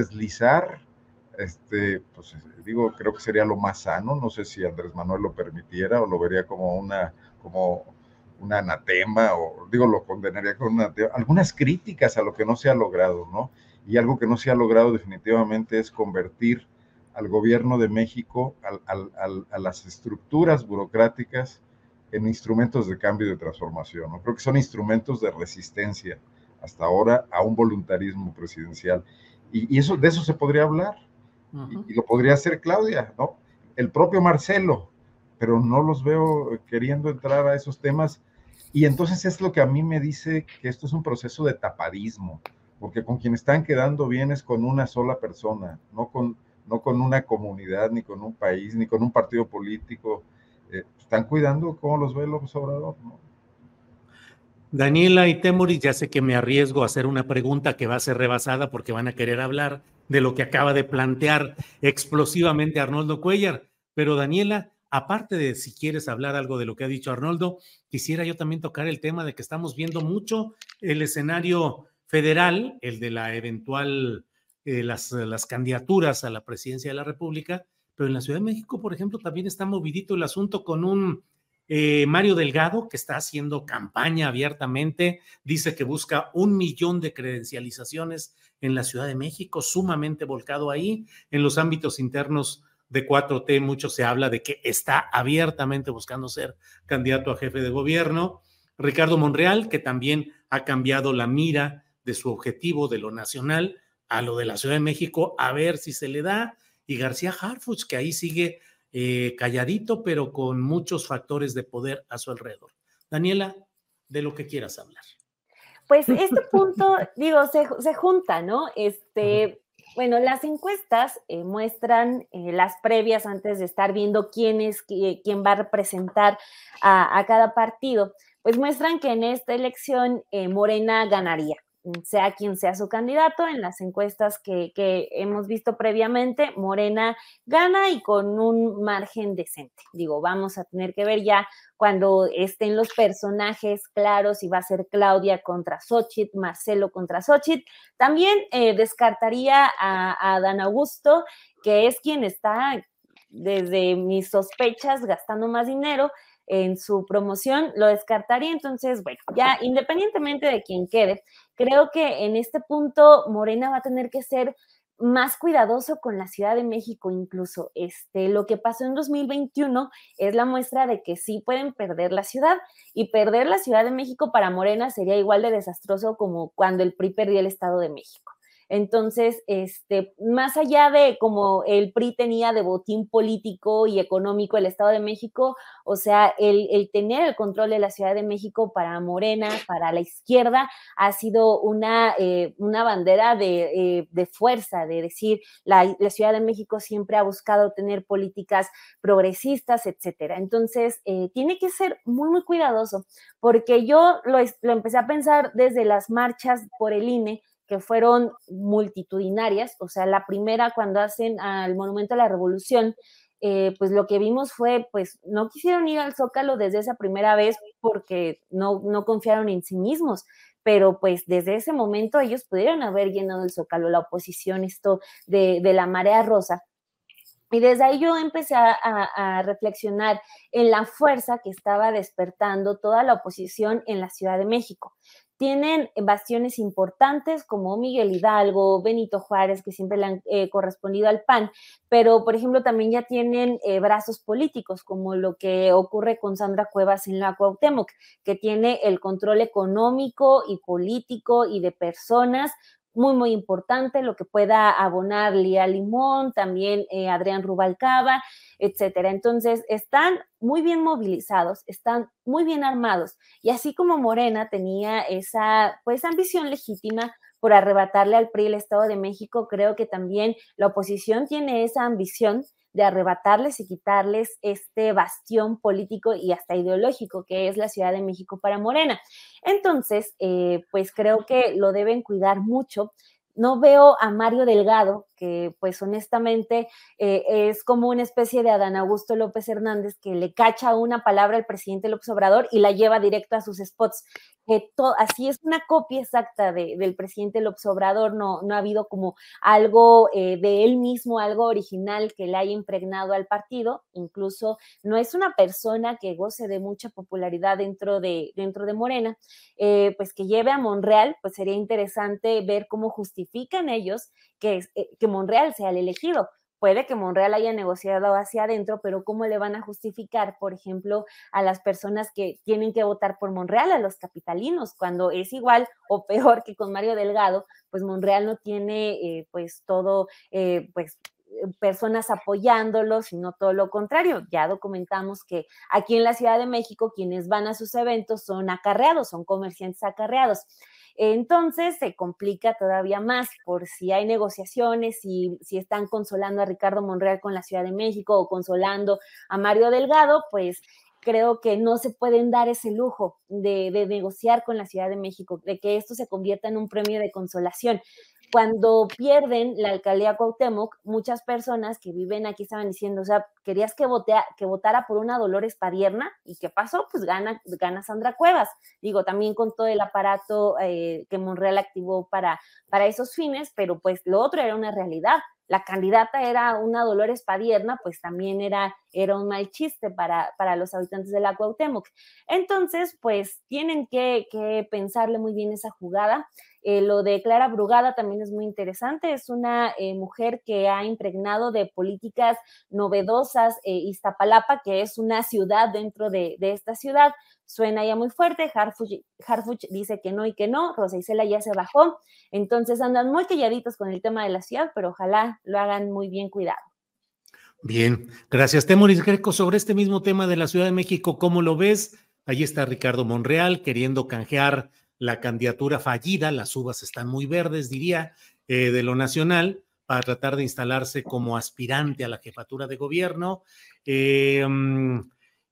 Deslizar, este, pues digo, creo que sería lo más sano. No sé si Andrés Manuel lo permitiera o lo vería como una, como un anatema, o digo, lo condenaría con una, algunas críticas a lo que no se ha logrado, ¿no? Y algo que no se ha logrado definitivamente es convertir al gobierno de México, a las estructuras burocráticas, en instrumentos de cambio y de transformación. ¿no? Creo que son instrumentos de resistencia hasta ahora a un voluntarismo presidencial. Y, eso, de eso se podría hablar. y, y, lo podría hacer Claudia, ¿no? El propio Marcelo, pero no los veo queriendo entrar a esos temas. Y entonces es lo que a mí me dice que esto es un proceso de tapadismo, porque con quien están quedando bien es con una sola persona, no con, no con una comunidad, ni con un país, ni con un partido político. Eh, están cuidando cómo los ve López Obrador, ¿no? Daniela y Temuris, ya sé que me arriesgo a hacer una pregunta que va a ser rebasada porque van a querer hablar de lo que acaba de plantear explosivamente Arnoldo Cuellar. Pero Daniela, aparte de si quieres hablar algo de lo que ha dicho Arnoldo, quisiera yo también tocar el tema de que estamos viendo mucho el escenario federal, el de la eventual, eh, las, las candidaturas a la presidencia de la República, pero en la Ciudad de México, por ejemplo, también está movidito el asunto con un eh, Mario Delgado, que está haciendo campaña abiertamente, dice que busca un millón de credencializaciones en la Ciudad de México, sumamente volcado ahí. En los ámbitos internos de 4T, mucho se habla de que está abiertamente buscando ser candidato a jefe de gobierno. Ricardo Monreal, que también ha cambiado la mira de su objetivo de lo nacional a lo de la Ciudad de México, a ver si se le da. Y García Harfuch, que ahí sigue eh, calladito, pero con muchos factores de poder a su alrededor. Daniela, de lo que quieras hablar. Pues este punto, digo, se, se junta, ¿no? Este, bueno, las encuestas eh, muestran eh, las previas antes de estar viendo quién es quién va a representar a, cada partido, pues muestran que en esta elección eh, Morena ganaría sea quien sea su candidato, en las encuestas que, hemos visto previamente, Morena gana y con un margen decente. Digo, vamos a tener que ver ya cuando estén los personajes claros si va a ser Claudia contra Xochitl, Marcelo contra Xochitl. También eh, descartaría a, a Dan Augusto, que es quien está desde mis sospechas gastando más dinero en su promoción, lo descartaría. Entonces, bueno, ya independientemente de quién quede, creo que en este punto Morena va a tener que ser más cuidadoso con la Ciudad de México incluso. Este, lo que pasó en 2021 es la muestra de que sí pueden perder la ciudad y perder la Ciudad de México para Morena sería igual de desastroso como cuando el PRI perdió el Estado de México. Entonces, este, más allá de como el PRI tenía de botín político y económico el Estado de México, o sea, el, tener el control de la Ciudad de México para Morena, para la izquierda, ha sido una, eh, una bandera eh, de, fuerza, de decir, la, Ciudad de México siempre ha buscado tener políticas progresistas, etcétera. Entonces, eh, tiene que ser muy, muy cuidadoso, porque yo lo, lo empecé a pensar desde las marchas por el INE, que fueron multitudinarias, o sea, la primera cuando hacen al Monumento a la Revolución, eh, pues lo que vimos fue, pues no quisieron ir al Zócalo desde esa primera vez porque no, no confiaron en sí mismos, pero pues desde ese momento ellos pudieron haber llenado el Zócalo, la oposición, esto de, de la marea rosa. Y desde ahí yo empecé a, a, reflexionar en la fuerza que estaba despertando toda la oposición en la Ciudad de México tienen bastiones importantes como Miguel Hidalgo, Benito Juárez, que siempre le han eh, correspondido al PAN, pero por ejemplo también ya tienen eh, brazos políticos, como lo que ocurre con Sandra Cuevas en la Cuauhtémoc, que tiene el control económico y político y de personas muy, muy importante, lo que pueda abonar Lía Limón, también eh, Adrián Rubalcaba, etcétera. Entonces, están muy bien movilizados, están muy bien armados. Y así como Morena tenía esa, pues, ambición legítima por arrebatarle al PRI el Estado de México, creo que también la oposición tiene esa ambición de arrebatarles y quitarles este bastión político y hasta ideológico que es la Ciudad de México para Morena. Entonces, eh, pues creo que lo deben cuidar mucho no veo a Mario Delgado, que pues honestamente eh, es como una especie de Adán Augusto López Hernández que le cacha una palabra al presidente López Obrador y la lleva directo a sus spots. Que así es una copia exacta del presidente López Obrador, no, no ha habido como algo eh, de él mismo, algo original que le haya impregnado al partido, incluso no es una persona que goce de mucha popularidad dentro de, dentro de Morena, eh, pues que lleve a Monreal, pues sería interesante ver cómo justifican ellos que, eh, que Monreal sea el elegido puede que Monreal haya negociado hacia adentro, pero ¿cómo le van a justificar, por ejemplo, a las personas que tienen que votar por Monreal, a los capitalinos, cuando es igual o peor que con Mario Delgado, pues Monreal no tiene eh, pues todo, eh, pues personas apoyándolo, sino todo lo contrario. Ya documentamos que aquí en la Ciudad de México quienes van a sus eventos son acarreados, son comerciantes acarreados. Entonces se complica todavía más por si hay negociaciones, si, si están consolando a Ricardo Monreal con la Ciudad de México o consolando a Mario Delgado, pues creo que no se pueden dar ese lujo de, negociar con la Ciudad de México, de que esto se convierta en un premio de consolación cuando pierden la alcaldía Cuauhtémoc, muchas personas que viven aquí estaban diciendo, o sea, querías que, que votara por una Dolores Padierna, ¿y qué pasó? Pues gana, gana Sandra Cuevas. Digo, también con todo el aparato eh, que Monreal activó para, para esos fines, pero pues lo otro era una realidad. La candidata era una Dolores Padierna, pues también era, era un mal chiste para, para los habitantes de la Cuauhtémoc. Entonces, pues tienen que, que pensarle muy bien esa jugada. Eh, lo de Clara Brugada también es muy interesante. Es una eh, mujer que ha impregnado de políticas novedosas eh, Iztapalapa, que es una ciudad dentro de, esta ciudad. Suena ya muy fuerte. Harfuch, dice que no y que no. Rosa Isela ya se bajó. Entonces andan muy calladitos con el tema de la ciudad, pero ojalá lo hagan muy bien cuidado. Bien, gracias. Temoris Greco, sobre este mismo tema de la Ciudad de México, ¿cómo lo ves? Ahí está Ricardo Monreal queriendo canjear la candidatura fallida, las uvas están muy verdes, diría, eh, de lo nacional, para tratar de instalarse como aspirante a la jefatura de gobierno. Eh, mm,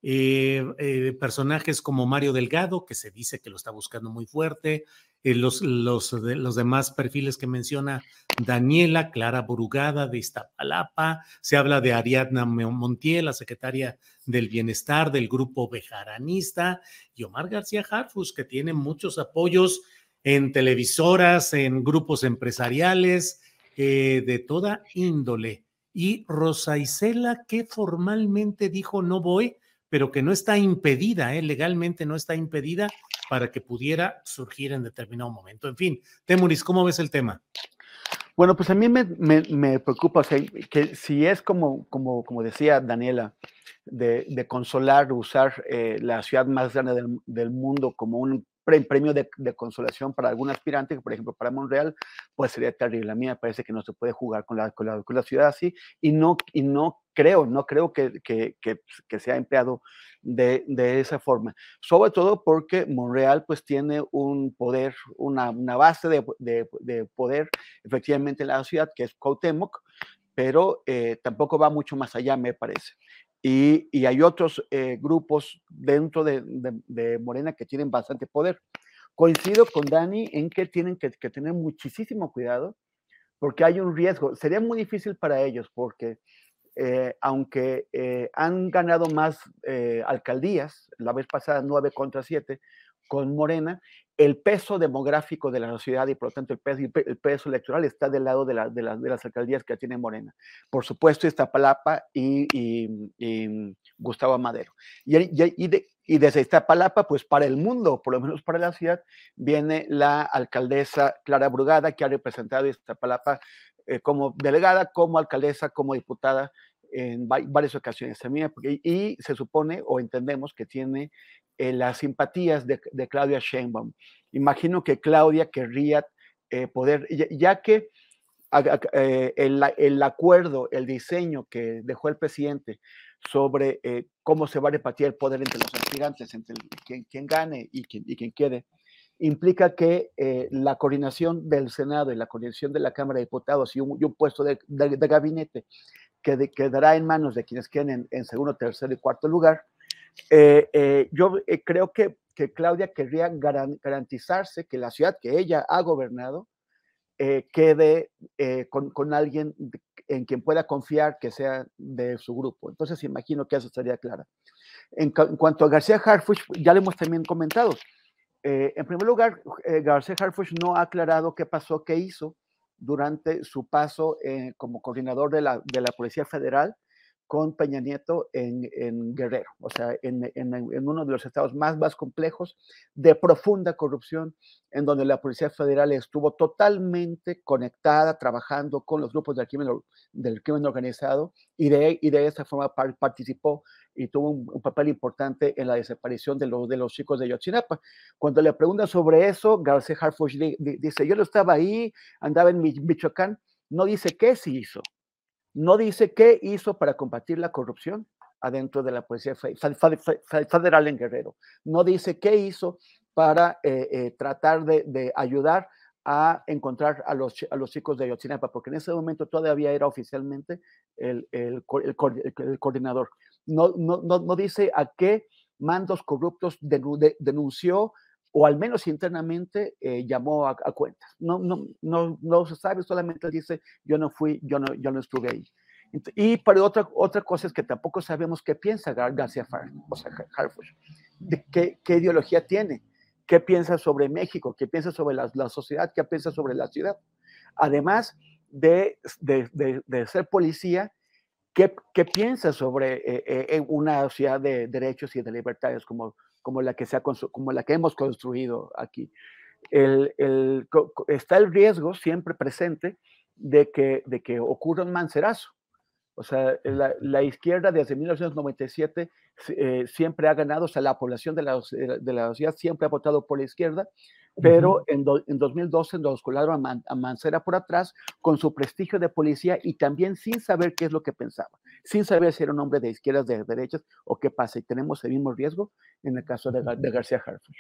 eh, personajes como Mario Delgado, que se dice que lo está buscando muy fuerte, los, los, los, demás perfiles que menciona Daniela, Clara Burugada de Iztapalapa, se habla de Ariadna Montiel, la secretaria del Bienestar del grupo Bejaranista, y Omar García Harfus, que tiene muchos apoyos en televisoras, en grupos empresariales, eh, de toda índole. Y Rosa Isela, que formalmente dijo no voy, pero que no está impedida, eh, legalmente no está impedida para que pudiera surgir en determinado momento. En fin, Temuris, ¿cómo ves el tema? Bueno, pues a mí me, preocupa que si es como, como, como decía Daniela, de, consolar, usar eh, la ciudad más grande del, mundo como un premio de, consolación para algún aspirante, por ejemplo para Monreal, pues sería terrible. A mí me parece que no se puede jugar con la, con la, ciudad así y no, y no creo, no creo que, que, que, sea empleado de, de, esa forma. Sobre todo porque Monreal pues tiene un poder, una, una base de, de, poder efectivamente en la ciudad que es Cuauhtémoc, pero eh, tampoco va mucho más allá, me parece. Y, hay otros eh, grupos dentro de, Morena que tienen bastante poder. Coincido con Dani en que tienen que, tener muchísimo cuidado porque hay un riesgo. Sería muy difícil para ellos porque eh, aunque eh, han ganado más alcaldías, la vez pasada 9 contra 7 con Morena, el peso demográfico de la sociedad y por lo tanto el peso, el peso electoral está del lado de, de, las alcaldías que tiene Morena. Por supuesto está Palapa y, y, Gustavo Madero. Y, y, y, desde Iztapalapa, pues para el mundo, por lo menos para la ciudad, viene la alcaldesa Clara Brugada, que ha representado Iztapalapa eh, como delegada, como alcaldesa, como diputada en varias ocasiones también, y se supone o entendemos que tiene eh, las simpatías de, Claudia Sheinbaum. Imagino que Claudia querría eh, poder, ya, que el, acuerdo, el diseño que dejó el presidente sobre cómo se va a repartir el poder entre los aspirantes, entre quien, gane y quien, y quien quede, implica que la coordinación del Senado y la coordinación de la Cámara de Diputados y un, puesto de, gabinete que quedará en manos de quienes queden en, segundo, tercer y cuarto lugar. Eh, eh, yo creo que, Claudia querría garantizarse que la ciudad que ella ha gobernado quede con, alguien en quien pueda confiar que sea de su grupo. Entonces imagino que eso estaría clara. En, cuanto a García Harfuch, ya le hemos también comentado. En primer lugar, García Harfuch no ha aclarado qué pasó, qué hizo durante su paso eh, como coordinador de la, de la, Policía Federal con Peña Nieto en, Guerrero, o sea, en, uno de los estados más, más complejos de profunda corrupción, en donde la Policía Federal estuvo totalmente conectada, trabajando con los grupos del crimen, del crimen organizado y de, y de esa forma participó y tuvo un, papel importante en la desaparición de los, de los chicos de Yotzinapa. Cuando le preguntan sobre eso, García Harfuch dice, yo no estaba ahí, andaba en Michoacán, no dice qué se hizo, no dice qué hizo para combatir la corrupción adentro de la Policía Federal en Guerrero, no dice qué hizo para eh, eh, tratar de, ayudar a encontrar a los, a los chicos de Yotzinapa, porque en ese momento todavía era oficialmente el, el, el, coordinador. No, no, no, dice a qué mandos corruptos denunció o al menos internamente eh, llamó a, cuentas. No, no, no, no se sabe, solamente dice yo no fui, yo no, yo no estuve ahí. Y para otra, otra cosa es que tampoco sabemos qué piensa García o sea, Harfuch, de qué, qué, ideología tiene, qué piensa sobre México, qué piensa sobre la, la sociedad, qué piensa sobre la ciudad. Además de, de, de, de ser policía, ¿Qué, qué piensas sobre eh, eh, una ciudad de derechos y de libertades como, como, la, que se ha, como la que hemos construido aquí? El, el, está el riesgo siempre presente de que, de que ocurra un mancerazo. O sea, la, la izquierda desde 1997 eh, siempre ha ganado, o sea, la población de la, de la sociedad siempre ha votado por la izquierda pero en, en, 2012 nos colaron a, Mancera por atrás con su prestigio de policía y también sin saber qué es lo que pensaba, sin saber si era un hombre de izquierdas, de derechas o qué pasa. Y tenemos el mismo riesgo en el caso de, de García Harfuch.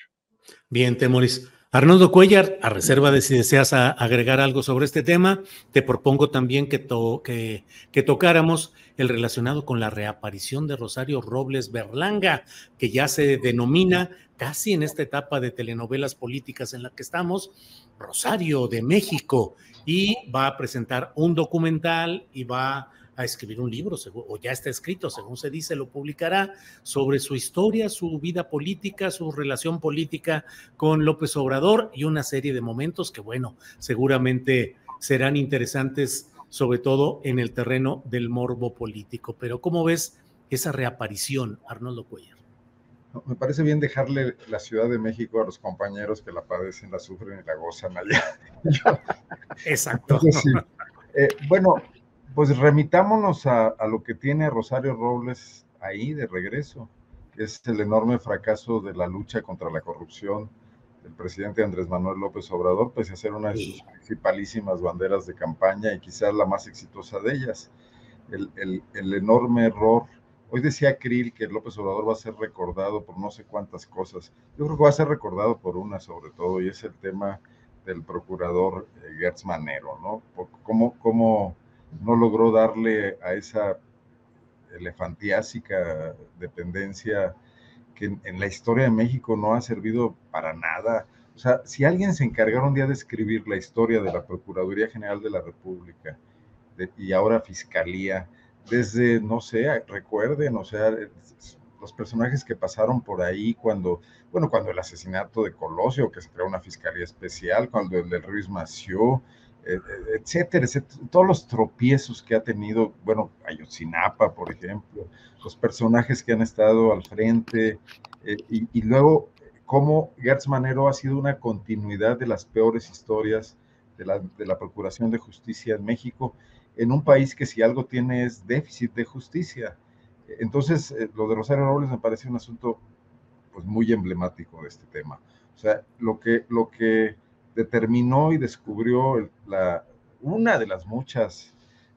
Bien, Temoris. Arnoldo Cuellar, a reserva de si deseas agregar algo sobre este tema, te propongo también que, que, que, tocáramos el relacionado con la reaparición de Rosario Robles Berlanga, que ya se denomina casi en esta etapa de telenovelas políticas en la que estamos, Rosario de México, y va a presentar un documental y va escribir un libro, o ya está escrito, según se dice, lo publicará, sobre su historia, su vida política, su relación política con López Obrador y una serie de momentos que, bueno, seguramente serán interesantes, sobre todo en el terreno del morbo político. Pero ¿cómo ves esa reaparición, Arnoldo Cuellar? me parece bien dejarle la Ciudad de México a los compañeros que la padecen, la sufren y la gozan allá. Exacto. Eh, bueno, pues remitámonos a, lo que tiene Rosario Robles ahí de regreso, que es el enorme fracaso de la lucha contra la corrupción del presidente Andrés Manuel López Obrador, pese a ser una de sus principalísimas banderas de campaña y quizás la más exitosa de ellas. El, el enorme error. Hoy decía Krill que López Obrador va a ser recordado por no sé cuántas cosas. Yo creo que va a ser recordado por una sobre todo, y es el tema del procurador eh, Gertz Manero, ¿no? ¿Cómo, cómo no logró darle a esa elefantiásica dependencia que en, la historia de México no ha servido para nada. O sea, si alguien se encargara un día de escribir la historia de la Procuraduría General de la República y ahora Fiscalía, desde, no sé, recuerden, o sea, los personajes que pasaron por ahí cuando, bueno, cuando el asesinato de Colosio, que se creó una fiscalía especial, cuando el del Ruiz Mació, eh, eh, etcétera, todos los tropiezos que ha tenido, bueno, Ayotzinapa, por ejemplo, los personajes que han estado al frente, eh, y, luego cómo Gertz Manero ha sido una continuidad de las peores historias de la, de la Procuración de Justicia en México, en un país que si algo tiene es déficit de justicia. Entonces, lo de Rosario Robles me parece un asunto pues muy emblemático de este tema. O sea, lo que, lo que determinó y descubrió la, una de las muchas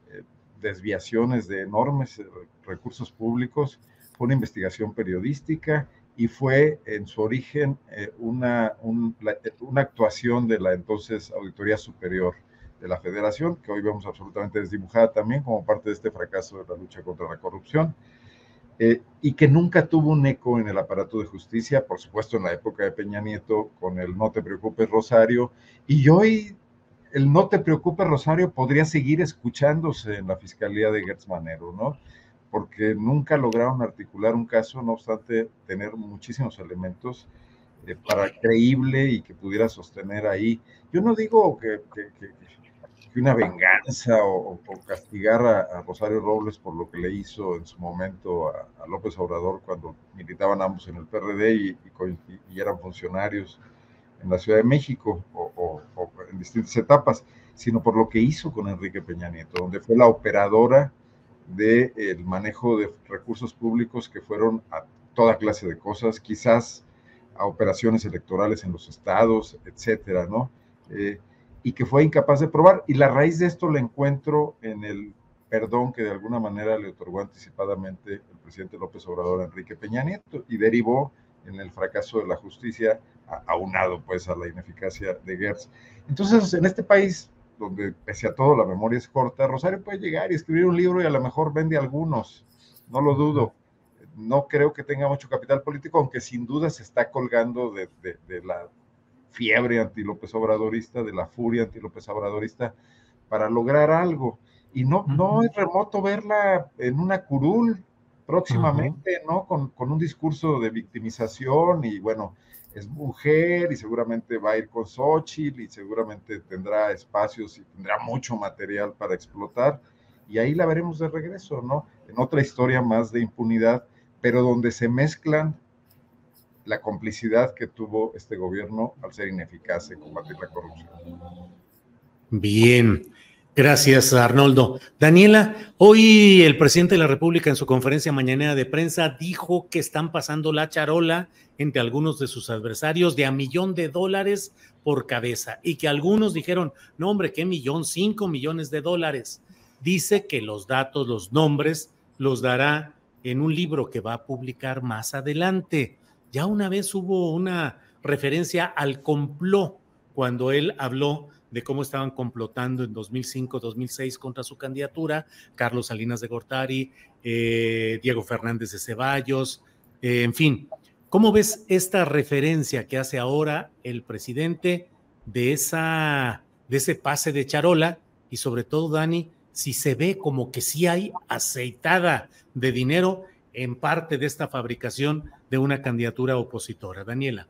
eh, desviaciones de enormes eh, recursos públicos, fue una investigación periodística y fue en su origen eh, una, una actuación de la entonces Auditoría Superior de la federación, que hoy vemos absolutamente desdibujada también como parte de este fracaso de la lucha contra la corrupción, eh, y que nunca tuvo un eco en el aparato de justicia, por supuesto en la época de Peña Nieto, con el No te preocupes Rosario, y hoy el No te preocupes Rosario podría seguir escuchándose en la Fiscalía de Gertz Manero, ¿no? Porque nunca lograron articular un caso, no obstante tener muchísimos elementos eh, para creíble y que pudiera sostener ahí. Yo no digo que, una venganza o, castigar a, Rosario Robles por lo que le hizo en su momento a, López Obrador cuando militaban ambos en el PRD y, y, eran funcionarios en la Ciudad de México o, en distintas etapas, sino por lo que hizo con Enrique Peña Nieto, donde fue la operadora del manejo de recursos públicos que fueron a toda clase de cosas, quizás a operaciones electorales en los estados, etcétera, ¿no? Eh, y que fue incapaz de probar. Y la raíz de esto la encuentro en el perdón que de alguna manera le otorgó anticipadamente el presidente López Obrador a Enrique Peña Nieto y derivó en el fracaso de la justicia, aunado pues a la ineficacia de Gertz. Entonces, en este país, donde pese a todo la memoria es corta, Rosario puede llegar y escribir un libro y a lo mejor vende algunos, no lo dudo. No creo que tenga mucho capital político, aunque sin duda se está colgando de, de la fiebre anti-López Obradorista, de la furia anti-López Obradorista, para lograr algo. Y no, no es remoto verla en una curul próximamente, ¿no? Con, con, un discurso de victimización y bueno, es mujer y seguramente va a ir con Xochitl y seguramente tendrá espacios y tendrá mucho material para explotar. Y ahí la veremos de regreso, ¿no? En otra historia más de impunidad, pero donde se mezclan la complicidad que tuvo este gobierno al ser ineficaz en combatir la corrupción. Bien, gracias Arnoldo. Daniela, hoy el presidente de la República en su conferencia mañanera de prensa dijo que están pasando la charola entre algunos de sus adversarios de a millón de dólares por cabeza y que algunos dijeron, no hombre, ¿qué millón? Cinco millones de dólares. Dice que los datos, los nombres, los dará en un libro que va a publicar más adelante. Ya una vez hubo una referencia al complot cuando él habló de cómo estaban complotando en 2005-2006 contra su candidatura, Carlos Salinas de Gortari, eh, Diego Fernández de Ceballos, eh, en fin. ¿Cómo ves esta referencia que hace ahora el presidente de, de ese pase de charola? Y sobre todo, Dani, si se ve como que sí hay aceitada de dinero en parte de esta fabricación de una candidatura opositora. Daniela.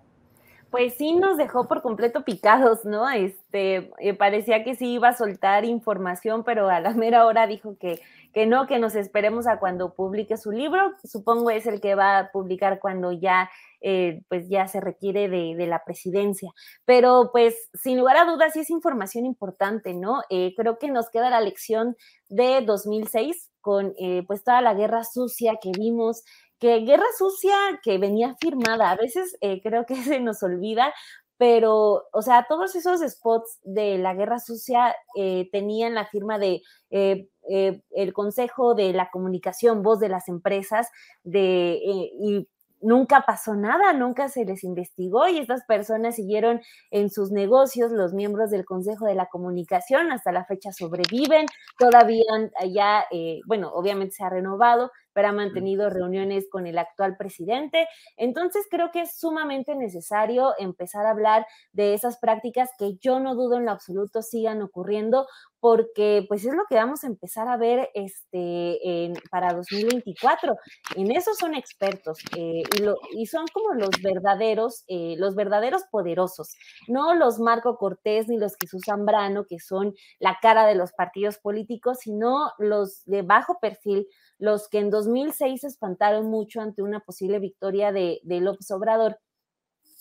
Pues sí nos dejó por completo picados, ¿no? Este, eh, parecía que sí iba a soltar información, pero a la mera hora dijo que, que no, que nos esperemos a cuando publique su libro. Supongo es el que va a publicar cuando ya, eh, pues ya se requiere de, la presidencia. Pero pues sin lugar a dudas sí es información importante, ¿no? Eh, creo que nos queda la lección de 2006 con eh, pues toda la guerra sucia que vimos, que guerra sucia que venía firmada, a veces eh, creo que se nos olvida, pero, o sea, todos esos spots de la guerra sucia eh, tenían la firma de el Consejo de la Comunicación, voz de las empresas, de, y nunca pasó nada, nunca se les investigó y estas personas siguieron en sus negocios, los miembros del Consejo de la Comunicación hasta la fecha sobreviven, todavía ya, eh, bueno, obviamente se ha renovado, pero ha mantenido reuniones con el actual presidente. Entonces creo que es sumamente necesario empezar a hablar de esas prácticas que yo no dudo en lo absoluto sigan ocurriendo porque pues es lo que vamos a empezar a ver este, para 2024. En eso son expertos eh, y, son como los verdaderos, eh, los verdaderos poderosos, no los Marco Cortés ni los Jesús Zambrano, que son la cara de los partidos políticos, sino los de bajo perfil, los que en 2006 se espantaron mucho ante una posible victoria de, de López Obrador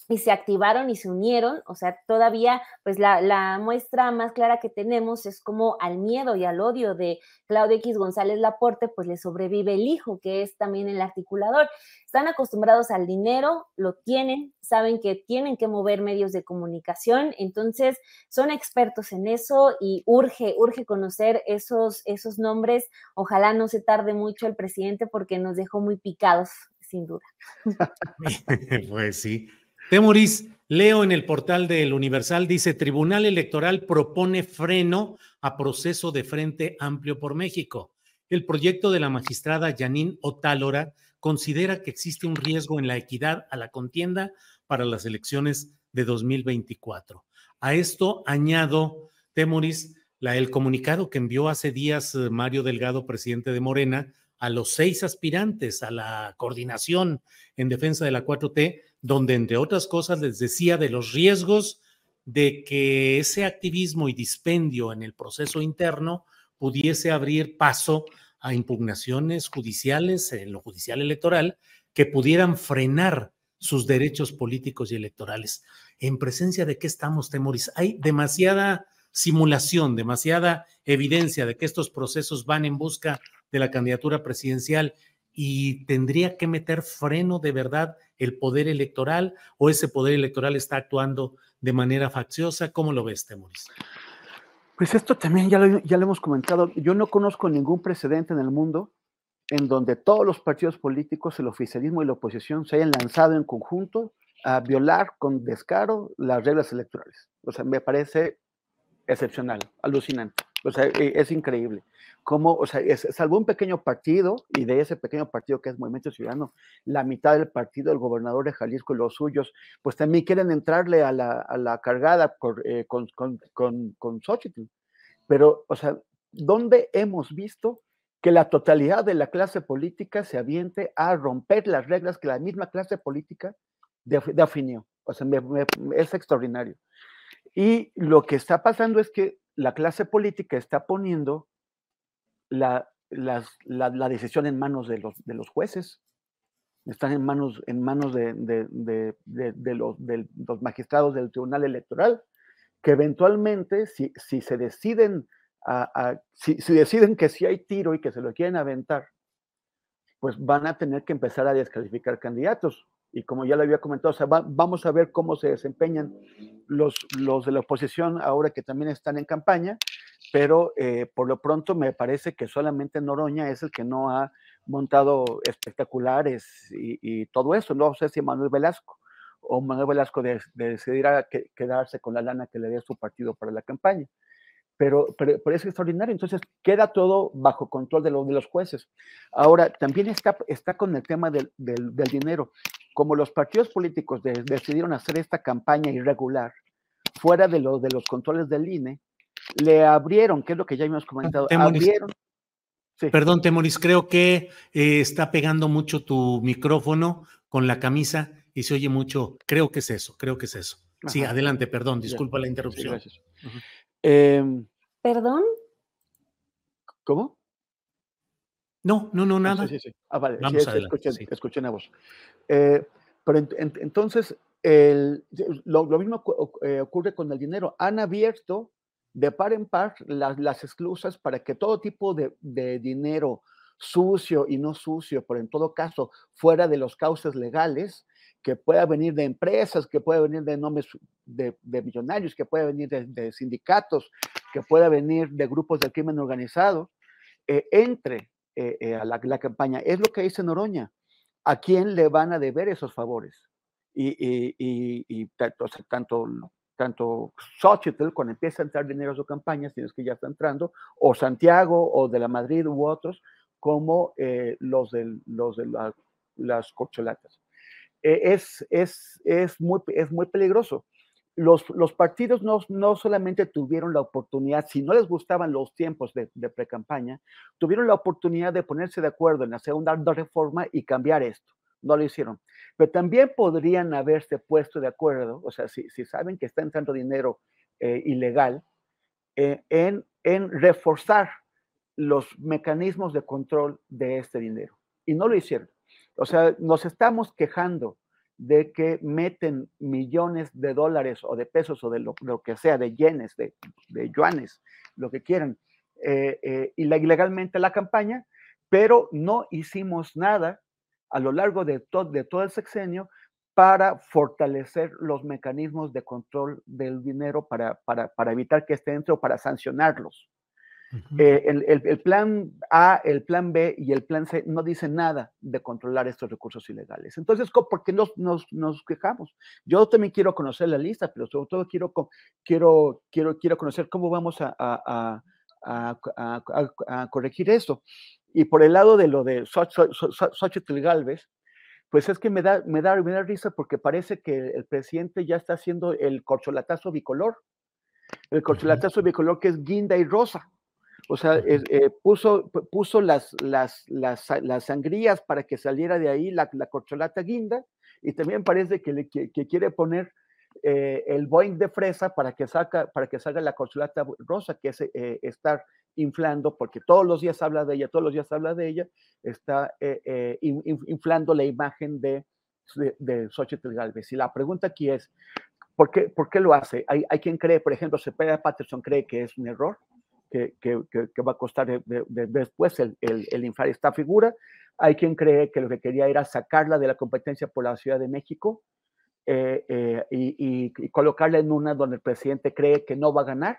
y se activaron y se unieron, o sea, todavía pues la, muestra más clara que tenemos es como al miedo y al odio de Claudio X González Laporte, pues le sobrevive el hijo, que es también el articulador. Están acostumbrados al dinero, lo tienen, saben que tienen que mover medios de comunicación, entonces son expertos en eso y urge, urge conocer esos, esos nombres. Ojalá no se tarde mucho el presidente porque nos dejó muy picados, sin duda. pues sí. Temoris, Leo en el portal del Universal, dice, Tribunal Electoral propone freno a proceso de Frente Amplio por México. El proyecto de la magistrada Janine Otálora considera que existe un riesgo en la equidad a la contienda para las elecciones de 2024. A esto añado, Temoris, la, el comunicado que envió hace días eh, Mario Delgado, presidente de Morena, a los seis aspirantes a la coordinación en defensa de la 4T, donde entre otras cosas les decía de los riesgos de que ese activismo y dispendio en el proceso interno pudiese abrir paso a impugnaciones judiciales en lo judicial electoral que pudieran frenar sus derechos políticos y electorales. ¿En presencia de qué estamos, Temoris? Hay demasiada simulación, demasiada evidencia de que estos procesos van en busca de la candidatura presidencial y tendría que meter freno de verdad el poder electoral o ese poder electoral está actuando de manera facciosa. ¿Cómo lo ves, Temoris? Pues esto también ya lo, ya lo hemos comentado. Yo no conozco ningún precedente en el mundo en donde todos los partidos políticos, el oficialismo y la oposición se hayan lanzado en conjunto a violar con descaro las reglas electorales. O sea, me parece excepcional, alucinante. O sea, e, es increíble. Como, o sea, es, salvo un pequeño partido, y de ese pequeño partido que es Movimiento Ciudadano, la mitad del partido, el gobernador de Jalisco y los suyos, pues también quieren entrarle a la, a la cargada eh, con, con, con, con Xochitl. Pero, o sea, ¿dónde hemos visto que la totalidad de la clase política se aviente a romper las reglas que la misma clase política definió? O sea, es extraordinario. Y lo que está pasando es que la clase política está poniendo la, decisión en manos de los, de los jueces, están en manos, en manos de, de, los, magistrados del Tribunal Electoral, que eventualmente, si, se deciden, a, si, que sí hay tiro y que se lo quieren aventar, pues van a tener que empezar a descalificar candidatos y como ya lo había comentado, vamos a ver cómo se desempeñan los, los de la oposición ahora que también están en campaña, pero eh, por lo pronto me parece que solamente Noroña es el que no ha montado espectaculares y, todo eso. No sé si Manuel Velasco o Manuel Velasco decidirá quedarse con la lana que le dé su partido para la campaña pero, pero, es extraordinario. Entonces, queda todo bajo control de, de los jueces. Ahora, también está, está con el tema del, del, dinero. Como los partidos políticos decidieron hacer esta campaña irregular, fuera de, lo, de los controles del INE, le abrieron, que es lo que ya hemos comentado, abrieron. Perdón, Temoris, creo que eh, está pegando mucho tu micrófono con la camisa y se oye mucho. Creo que es eso, creo que es eso. Sí, adelante, perdón, disculpa la interrupción. gracias. Em, ¿Perdón? ¿Cómo? No, no, no, ah, nada. Sí, sí, Ah, vale. Vamos sí, escuché, escuché una voz. Eh, pero entonces, el, lo, mismo eh, ocurre con el dinero. Han abierto de par en par las, las exclusas para que todo tipo de, de, dinero sucio y no sucio, pero en todo caso fuera de los cauces legales, que pueda venir de empresas, que pueda venir de nombres de, millonarios, que pueda venir de, sindicatos, que pueda venir de grupos del crimen organizado, eh, entre eh, eh, a la, campaña. Es lo que dice Noroña. ¿A quién le van a deber esos favores? Y, y, tanto, tanto, tanto Xochitl, cuando empieza a entrar dinero a su campaña, si es que ya está entrando, o Santiago, o de la Madrid u otros, como los, de, los de las corcholatas. Eh, es, es, es, muy, es muy peligroso. Los, los partidos no, no, solamente tuvieron la oportunidad, si no les gustaban los tiempos de, de pre-campaña, tuvieron la oportunidad de ponerse de acuerdo en hacer una reforma y cambiar esto. No lo hicieron. Pero también podrían haberse puesto de acuerdo, o sea, si, si saben que está entrando dinero eh, ilegal, eh, en, en reforzar los mecanismos de control de este dinero. Y no lo hicieron. O sea, nos estamos quejando de que meten millones de dólares o de pesos o de lo, que sea, de yenes, de, yuanes, lo que quieran, eh, eh, ilegalmente la campaña, pero no hicimos nada a lo largo de, de todo el sexenio para fortalecer los mecanismos de control del dinero para, para, para evitar que esté dentro, para sancionarlos. Eh, el, plan A, el plan B y el plan C no dicen nada de controlar estos recursos ilegales. Entonces, ¿por qué nos, nos, quejamos? Yo también quiero conocer la lista, pero sobre todo quiero, quiero, quiero, quiero conocer cómo vamos a, a, a, corregir esto. Y por el lado de lo de Xochitl Galvez, pues es que me da, me, da, me da risa porque parece que el presidente ya está haciendo el corcholatazo bicolor. El corcholatazo bicolor que es guinda y rosa. O sea, eh, puso, puso las, las, las, las, sangrías para que saliera de ahí la, la corcholata guinda y también parece que, le, que, quiere poner eh, el Boeing de fresa para que, saca, para que salga la corcholata rosa, que es eh, estar inflando, porque todos los días habla de ella, todos los días habla de ella, está inflando la imagen de, de, de Xochitl Galvez. Y la pregunta aquí es, ¿por qué, ¿por qué lo hace? Hay, hay quien cree, por ejemplo, Cepeda Patterson cree que es un error, que, que, va a costar después el, el, inflar esta figura. Hay quien cree que lo que quería era sacarla de la competencia por la Ciudad de México eh, eh, y, colocarla en una donde el presidente cree que no va a ganar.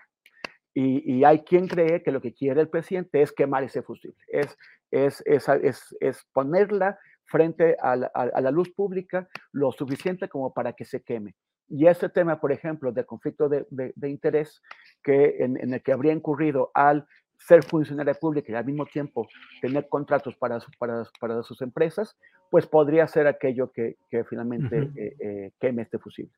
Y, hay quien cree que lo que quiere el presidente es quemar ese fusible, es, es, es, es ponerla frente a la, a la, luz pública lo suficiente como para que se queme. Y este tema, por ejemplo, del conflicto de, de, interés que en, el que habría incurrido al ser funcionaria pública y al mismo tiempo tener contratos para, para, para sus empresas, pues podría ser aquello que, que finalmente eh, eh, queme este fusible.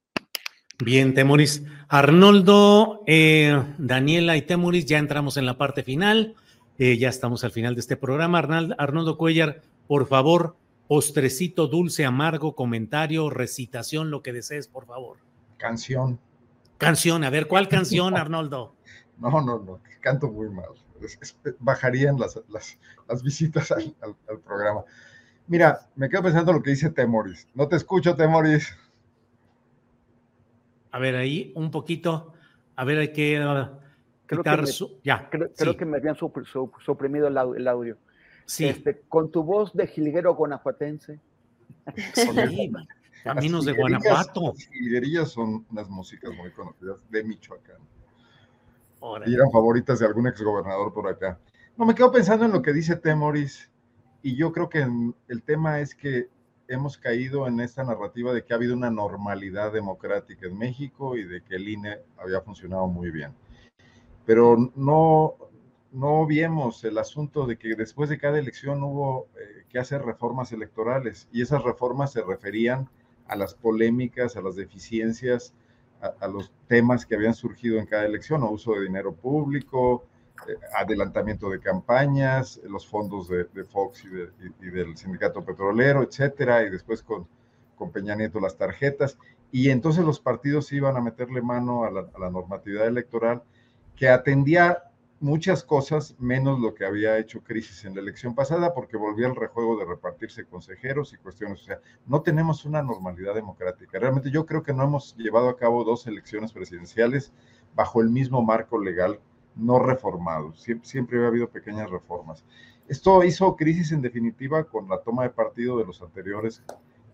Bien, Temoris. Arnoldo, eh, Daniela y Temoris, ya entramos en la parte final. ya estamos al final de este programa. Arnaldo, Arnoldo Cuellar, por favor, postrecito dulce, amargo, comentario, recitación, lo que desees, por favor. Canción. Canción, a ver, ¿cuál canción, Arnoldo? No, no, no, canto muy mal. bajarían las, las, visitas al, programa. Mira, me quedo pensando lo que dice Temoris. No te escucho, Temoris. A ver, ahí un poquito. A ver, hay que uh, creo que me, ya. Creo, que me habían suprimido el audio. Sí. Este, con tu voz de jilguero guanajuatense. caminos de Guanajuato. Las jilguerillas son unas músicas muy conocidas de Michoacán. Y eran favoritas de algún exgobernador por acá. No, me quedo pensando en lo que dice Temoris, y yo creo que el tema es que hemos caído en esta narrativa de que ha habido una normalidad democrática en México y de que el INE había funcionado muy bien. Pero no, no viemos el asunto de que después de cada elección hubo eh, que hacer reformas electorales y esas reformas se referían a las polémicas, a las deficiencias, a, los temas que habían surgido en cada elección, o uso de dinero público, eh, adelantamiento de campañas, los fondos de, Fox y, del sindicato petrolero, etcétera, y después con, con Peña Nieto las tarjetas. Y entonces los partidos iban a meterle mano a la, a la normatividad electoral que atendía muchas cosas, menos lo que había hecho crisis en la elección pasada, porque volvía el rejuego de repartirse consejeros y cuestiones. O sea, no tenemos una normalidad democrática. Realmente yo creo que no hemos llevado a cabo dos elecciones presidenciales bajo el mismo marco legal no reformado. Siempre, siempre ha habido pequeñas reformas. Esto hizo crisis en definitiva con la toma de partido de los anteriores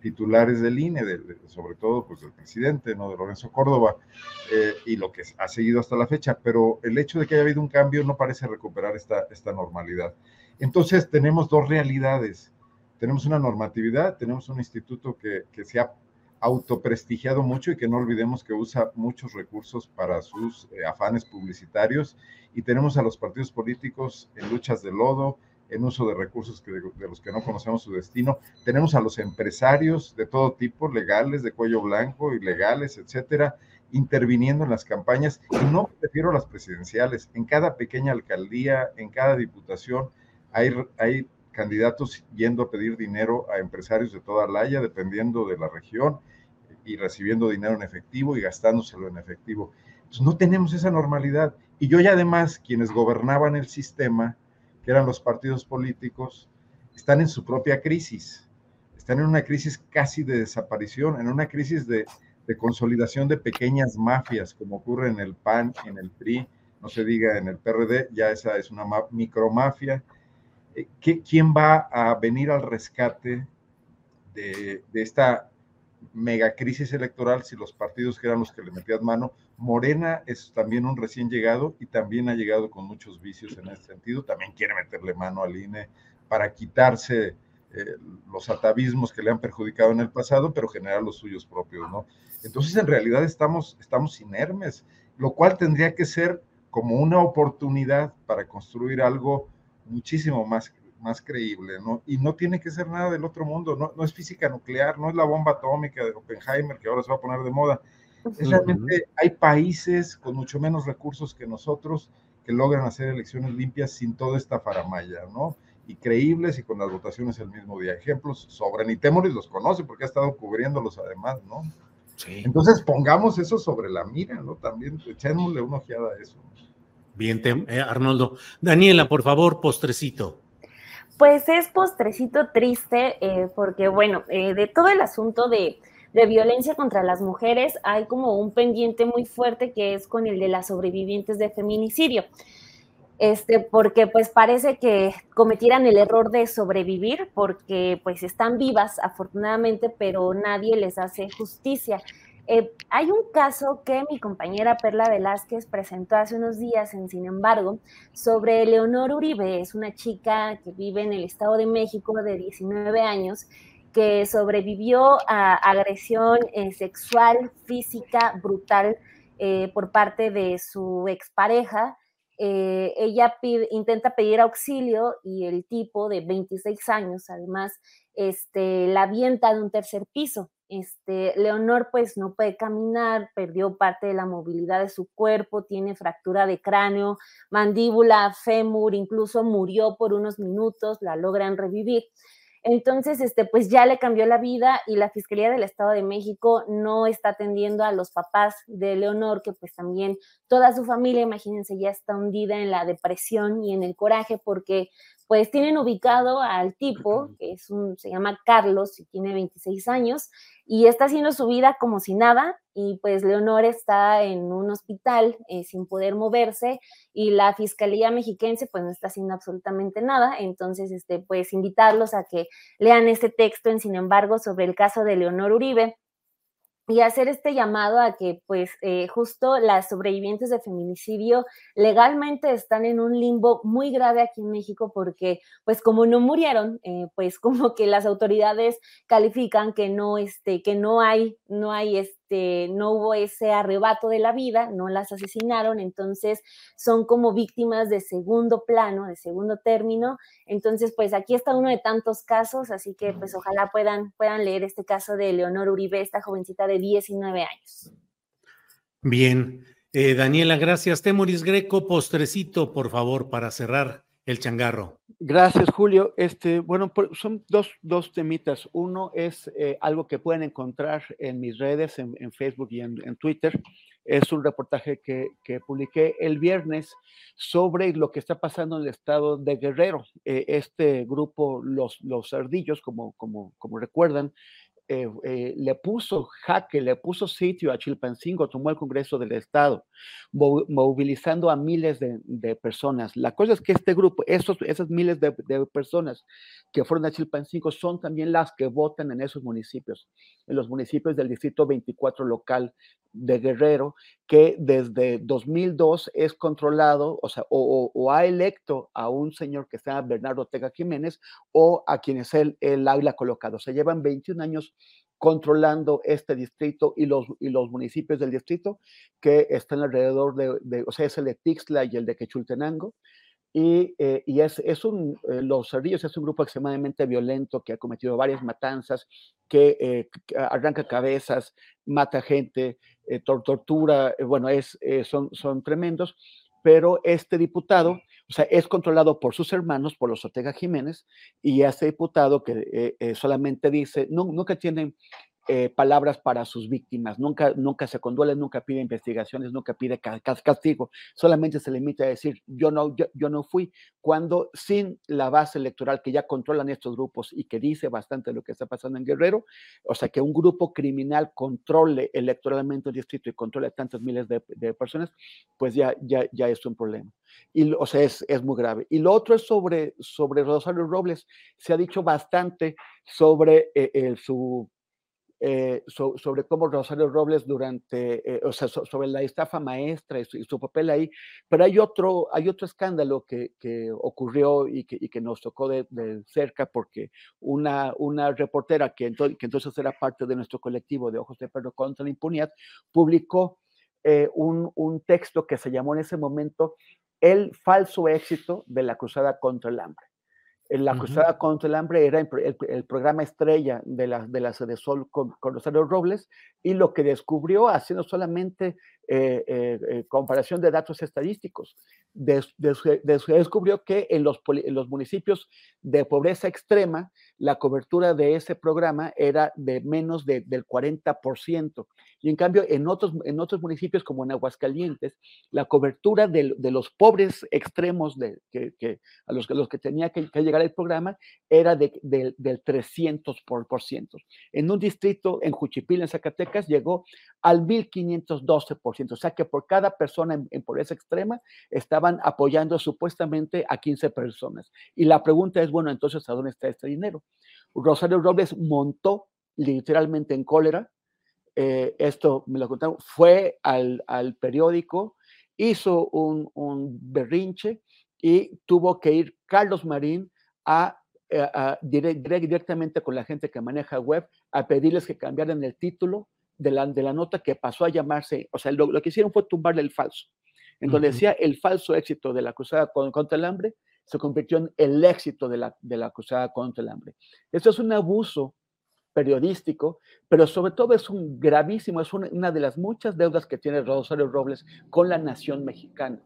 titulares del INE, sobre todo pues del presidente, ¿no? de Lorenzo Córdoba, eh, y lo que ha seguido hasta la fecha, pero el hecho de que haya habido un cambio no parece recuperar esta, esta normalidad. Entonces tenemos dos realidades. Tenemos una normatividad, tenemos un instituto que, que se ha autoprestigiado mucho y que no olvidemos que usa muchos recursos para sus eh, afanes publicitarios y tenemos a los partidos políticos en luchas de lodo, en uso de recursos que, de, los que no conocemos su destino. Tenemos a los empresarios de todo tipo, legales, de cuello blanco, ilegales, etcétera, interviniendo en las campañas. Y no prefiero las presidenciales. En cada pequeña alcaldía, en cada diputación, hay, hay candidatos yendo a pedir dinero a empresarios de toda la Haya, dependiendo de la región, y recibiendo dinero en efectivo y gastándoselo en efectivo. Entonces, no tenemos esa normalidad. Y yo y además, quienes gobernaban el sistema, que eran los partidos políticos, están en su propia crisis. Están en una crisis casi de desaparición, en una crisis de, consolidación de pequeñas mafias, como ocurre en el PAN, en el PRI, no se diga en el PRD, ya esa es una micromafia. Eh, ¿Quién va a venir al rescate de, esta mega crisis electoral si los partidos que eran los que le metían mano. Morena es también un recién llegado y también ha llegado con muchos vicios en ese sentido. También quiere meterle mano al INE para quitarse eh, los atavismos que le han perjudicado en el pasado, pero generar los suyos propios, ¿no? Entonces, en realidad estamos, estamos inermes, lo cual tendría que ser como una oportunidad para construir algo muchísimo más más creíble, ¿no? Y no tiene que ser nada del otro mundo, no, no es física nuclear, no es la bomba atómica de Oppenheimer que ahora se va a poner de moda. Es realmente hay países con mucho menos recursos que nosotros que logran hacer elecciones limpias sin toda esta faramaya, ¿no? Y creíbles y con las votaciones el mismo día. Ejemplos sobran y Temoris los conoce porque ha estado cubriéndolos además, ¿no? Sí. Entonces pongamos eso sobre la mira, ¿no? También echémosle una ojeada a eso. Bien, eh, Arnoldo. Daniela, por favor, postrecito. Pues es postrecito triste eh, porque, bueno, eh, de todo el asunto de, violencia contra las mujeres hay como un pendiente muy fuerte que es con el de las sobrevivientes de feminicidio. Este, porque pues parece que cometieran el error de sobrevivir porque pues están vivas afortunadamente, pero nadie les hace justicia. Eh, hay un caso que mi compañera Perla Velázquez presentó hace unos días en Sin embargo sobre Leonor Uribe, es una chica que vive en el Estado de México de 19 años que sobrevivió a agresión eh, sexual, física, brutal eh, por parte de su expareja. ella intenta pedir auxilio y el tipo de 26 años, además, este, la avienta de un tercer piso. Este, Leonor pues no puede caminar, perdió parte de la movilidad de su cuerpo, tiene fractura de cráneo, mandíbula, fémur, incluso murió por unos minutos, la logran revivir. Entonces, este, pues ya le cambió la vida y la Fiscalía del Estado de México no está atendiendo a los papás de Leonor, que pues también toda su familia, imagínense, ya está hundida en la depresión y en el coraje porque pues tienen ubicado al tipo, que es un, se llama Carlos y tiene 26 años, y está haciendo su vida como si nada, y pues Leonor está en un hospital eh, sin poder moverse, y la Fiscalía Mexiquense pues no está haciendo absolutamente nada, entonces, este, pues invitarlos a que lean este texto en, sin embargo, sobre el caso de Leonor Uribe, y hacer este llamado a que pues eh, justo las sobrevivientes de feminicidio legalmente están en un limbo muy grave aquí en México porque pues como no murieron, eh, pues como que las autoridades califican que no, este, que no hay, no hay este, este, no hubo ese arrebato de la vida, no las asesinaron, entonces son como víctimas de segundo plano, de segundo término. Entonces, pues aquí está uno de tantos casos, así que pues ojalá puedan, puedan leer este caso de Leonor Uribe, esta jovencita de 19 años. Bien, eh, Daniela, gracias. Temoris Greco, postrecito, por favor, para cerrar el changarro. Gracias, Julio. Este, bueno, son dos, dos temitas. Uno es eh, algo que pueden encontrar en mis redes, en, Facebook y en, Twitter. Es un reportaje que, que, publiqué el viernes sobre lo que está pasando en el estado de Guerrero. Eh, este grupo, los, los ardillos, como, como, como recuerdan, eh, eh, le puso jaque, le puso sitio a Chilpancingo, tomó el Congreso del Estado, movilizando a miles de, personas. La cosa es que este grupo, esos, esas miles de, personas que fueron a Chilpancingo son también las que votan en esos municipios, en los municipios del Distrito 24 local de Guerrero, que desde 2002 es controlado, o sea, o, ha electo a un señor que se llama Bernardo Ortega Jiménez o a quienes él, él ha colocado. Se llevan 21 años controlando este distrito y los, y los municipios del distrito que están alrededor de, o sea, es el de Tixla y el de Quechultenango. Y, eh, y es, es, un, eh, los cerrillos es un grupo extremadamente violento que ha cometido varias matanzas, que, eh, arranca cabezas, mata gente, tortura, bueno, es, son, son tremendos, pero este diputado, o sea, es controlado por sus hermanos, por los Ortega Jiménez, y este diputado que solamente dice, no, nunca tienen eh, palabras para sus víctimas, nunca, nunca se conduele, nunca pide investigaciones, nunca pide castigo, solamente se limita a decir yo no, yo, no fui, cuando sin la base electoral que ya controlan estos grupos y que dice bastante lo que está pasando en Guerrero, o sea, que un grupo criminal controle electoralmente el distrito y controle tantos miles de, personas, pues ya, ya, ya es un problema. Y, o sea, es, es muy grave. Y lo otro es sobre, sobre Rosario Robles. Se ha dicho bastante sobre eh, su eh, sobre cómo Rosario Robles durante, eh, o sea, sobre la estafa maestra y su, papel ahí, pero hay otro, hay otro escándalo que, que ocurrió y que, y nos tocó de, cerca porque una, una reportera que, que, entonces era parte de nuestro colectivo de Ojos de Perro contra la Impunidad, publicó eh, un texto que se llamó en ese momento El falso éxito de la cruzada contra el hambre. La Cruzada contra el Hambre era el, programa estrella de la, de la Sol con, con, Rosario Robles y lo que descubrió, haciendo solamente eh, eh, eh, comparación de datos estadísticos, descubrió que en los, municipios de pobreza extrema, la cobertura de ese programa era de menos del 40%. Y en cambio, en otros, municipios como en Aguascalientes, la cobertura de, los pobres extremos que, a los, que tenía que, llegar el programa era de, del 300%. En un distrito, en Juchipil, en Zacatecas, llegó al 1512%. O sea que por cada persona en, pobreza extrema estaban apoyando supuestamente a 15 personas. Y la pregunta es, bueno, entonces, ¿a dónde está este dinero? Rosario Robles montó literalmente en cólera eh, esto me lo contaron, fue al, periódico, hizo un, berrinche y tuvo que ir Carlos Marín a, eh, directamente con la gente que maneja web a pedirles que cambiaran el título de la, de la nota que pasó a llamarse, o sea, lo, que hicieron fue tumbarle el falso. En donde decía el falso éxito de la cruzada contra el hambre, se convirtió en el éxito de la, de la cruzada contra el hambre. Esto es un abuso periodístico, pero sobre todo es un gravísimo, es una, de las muchas deudas que tiene Rosario Robles con la nación mexicana,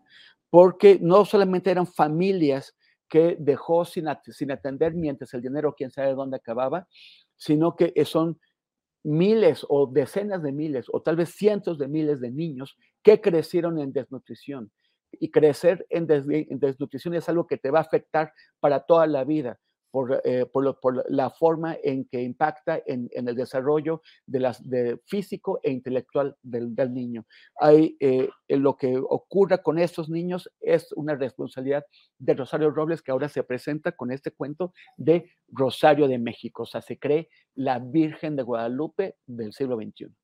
porque no solamente eran familias que dejó sin, sin atender mientras el dinero quién sabe dónde acababa, sino que son miles o decenas de miles o tal vez cientos de miles de niños que crecieron en desnutrición. Y crecer en, desnutrición es algo que te va a afectar para toda la vida por, eh, por, la forma en que impacta en, el desarrollo de las, de físico e intelectual del, niño. Hay, eh, lo que ocurra con estos niños es una responsabilidad de Rosario Robles que ahora se presenta con este cuento de Rosario de México. O sea, se cree la Virgen de Guadalupe del siglo XXI.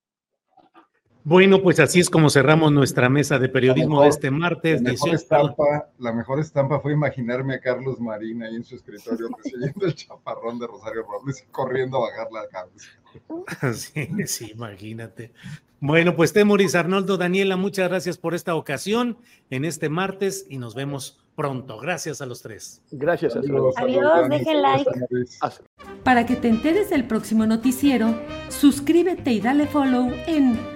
Bueno, pues así es como cerramos nuestra mesa de periodismo de este martes. La mejor, estampa, la mejor estampa fue imaginarme a Carlos Marín ahí en su escritorio recibiendo el chaparrón de Rosario Robles y corriendo a bajar la cabeza. Sí, sí, imagínate. Bueno, pues Temoris, Arnoldo, Daniela, muchas gracias por esta ocasión en este martes y nos vemos pronto. Gracias a los tres. Gracias a todos. Adiós, dejen like. Para que te enteres del próximo noticiero, suscríbete y dale follow en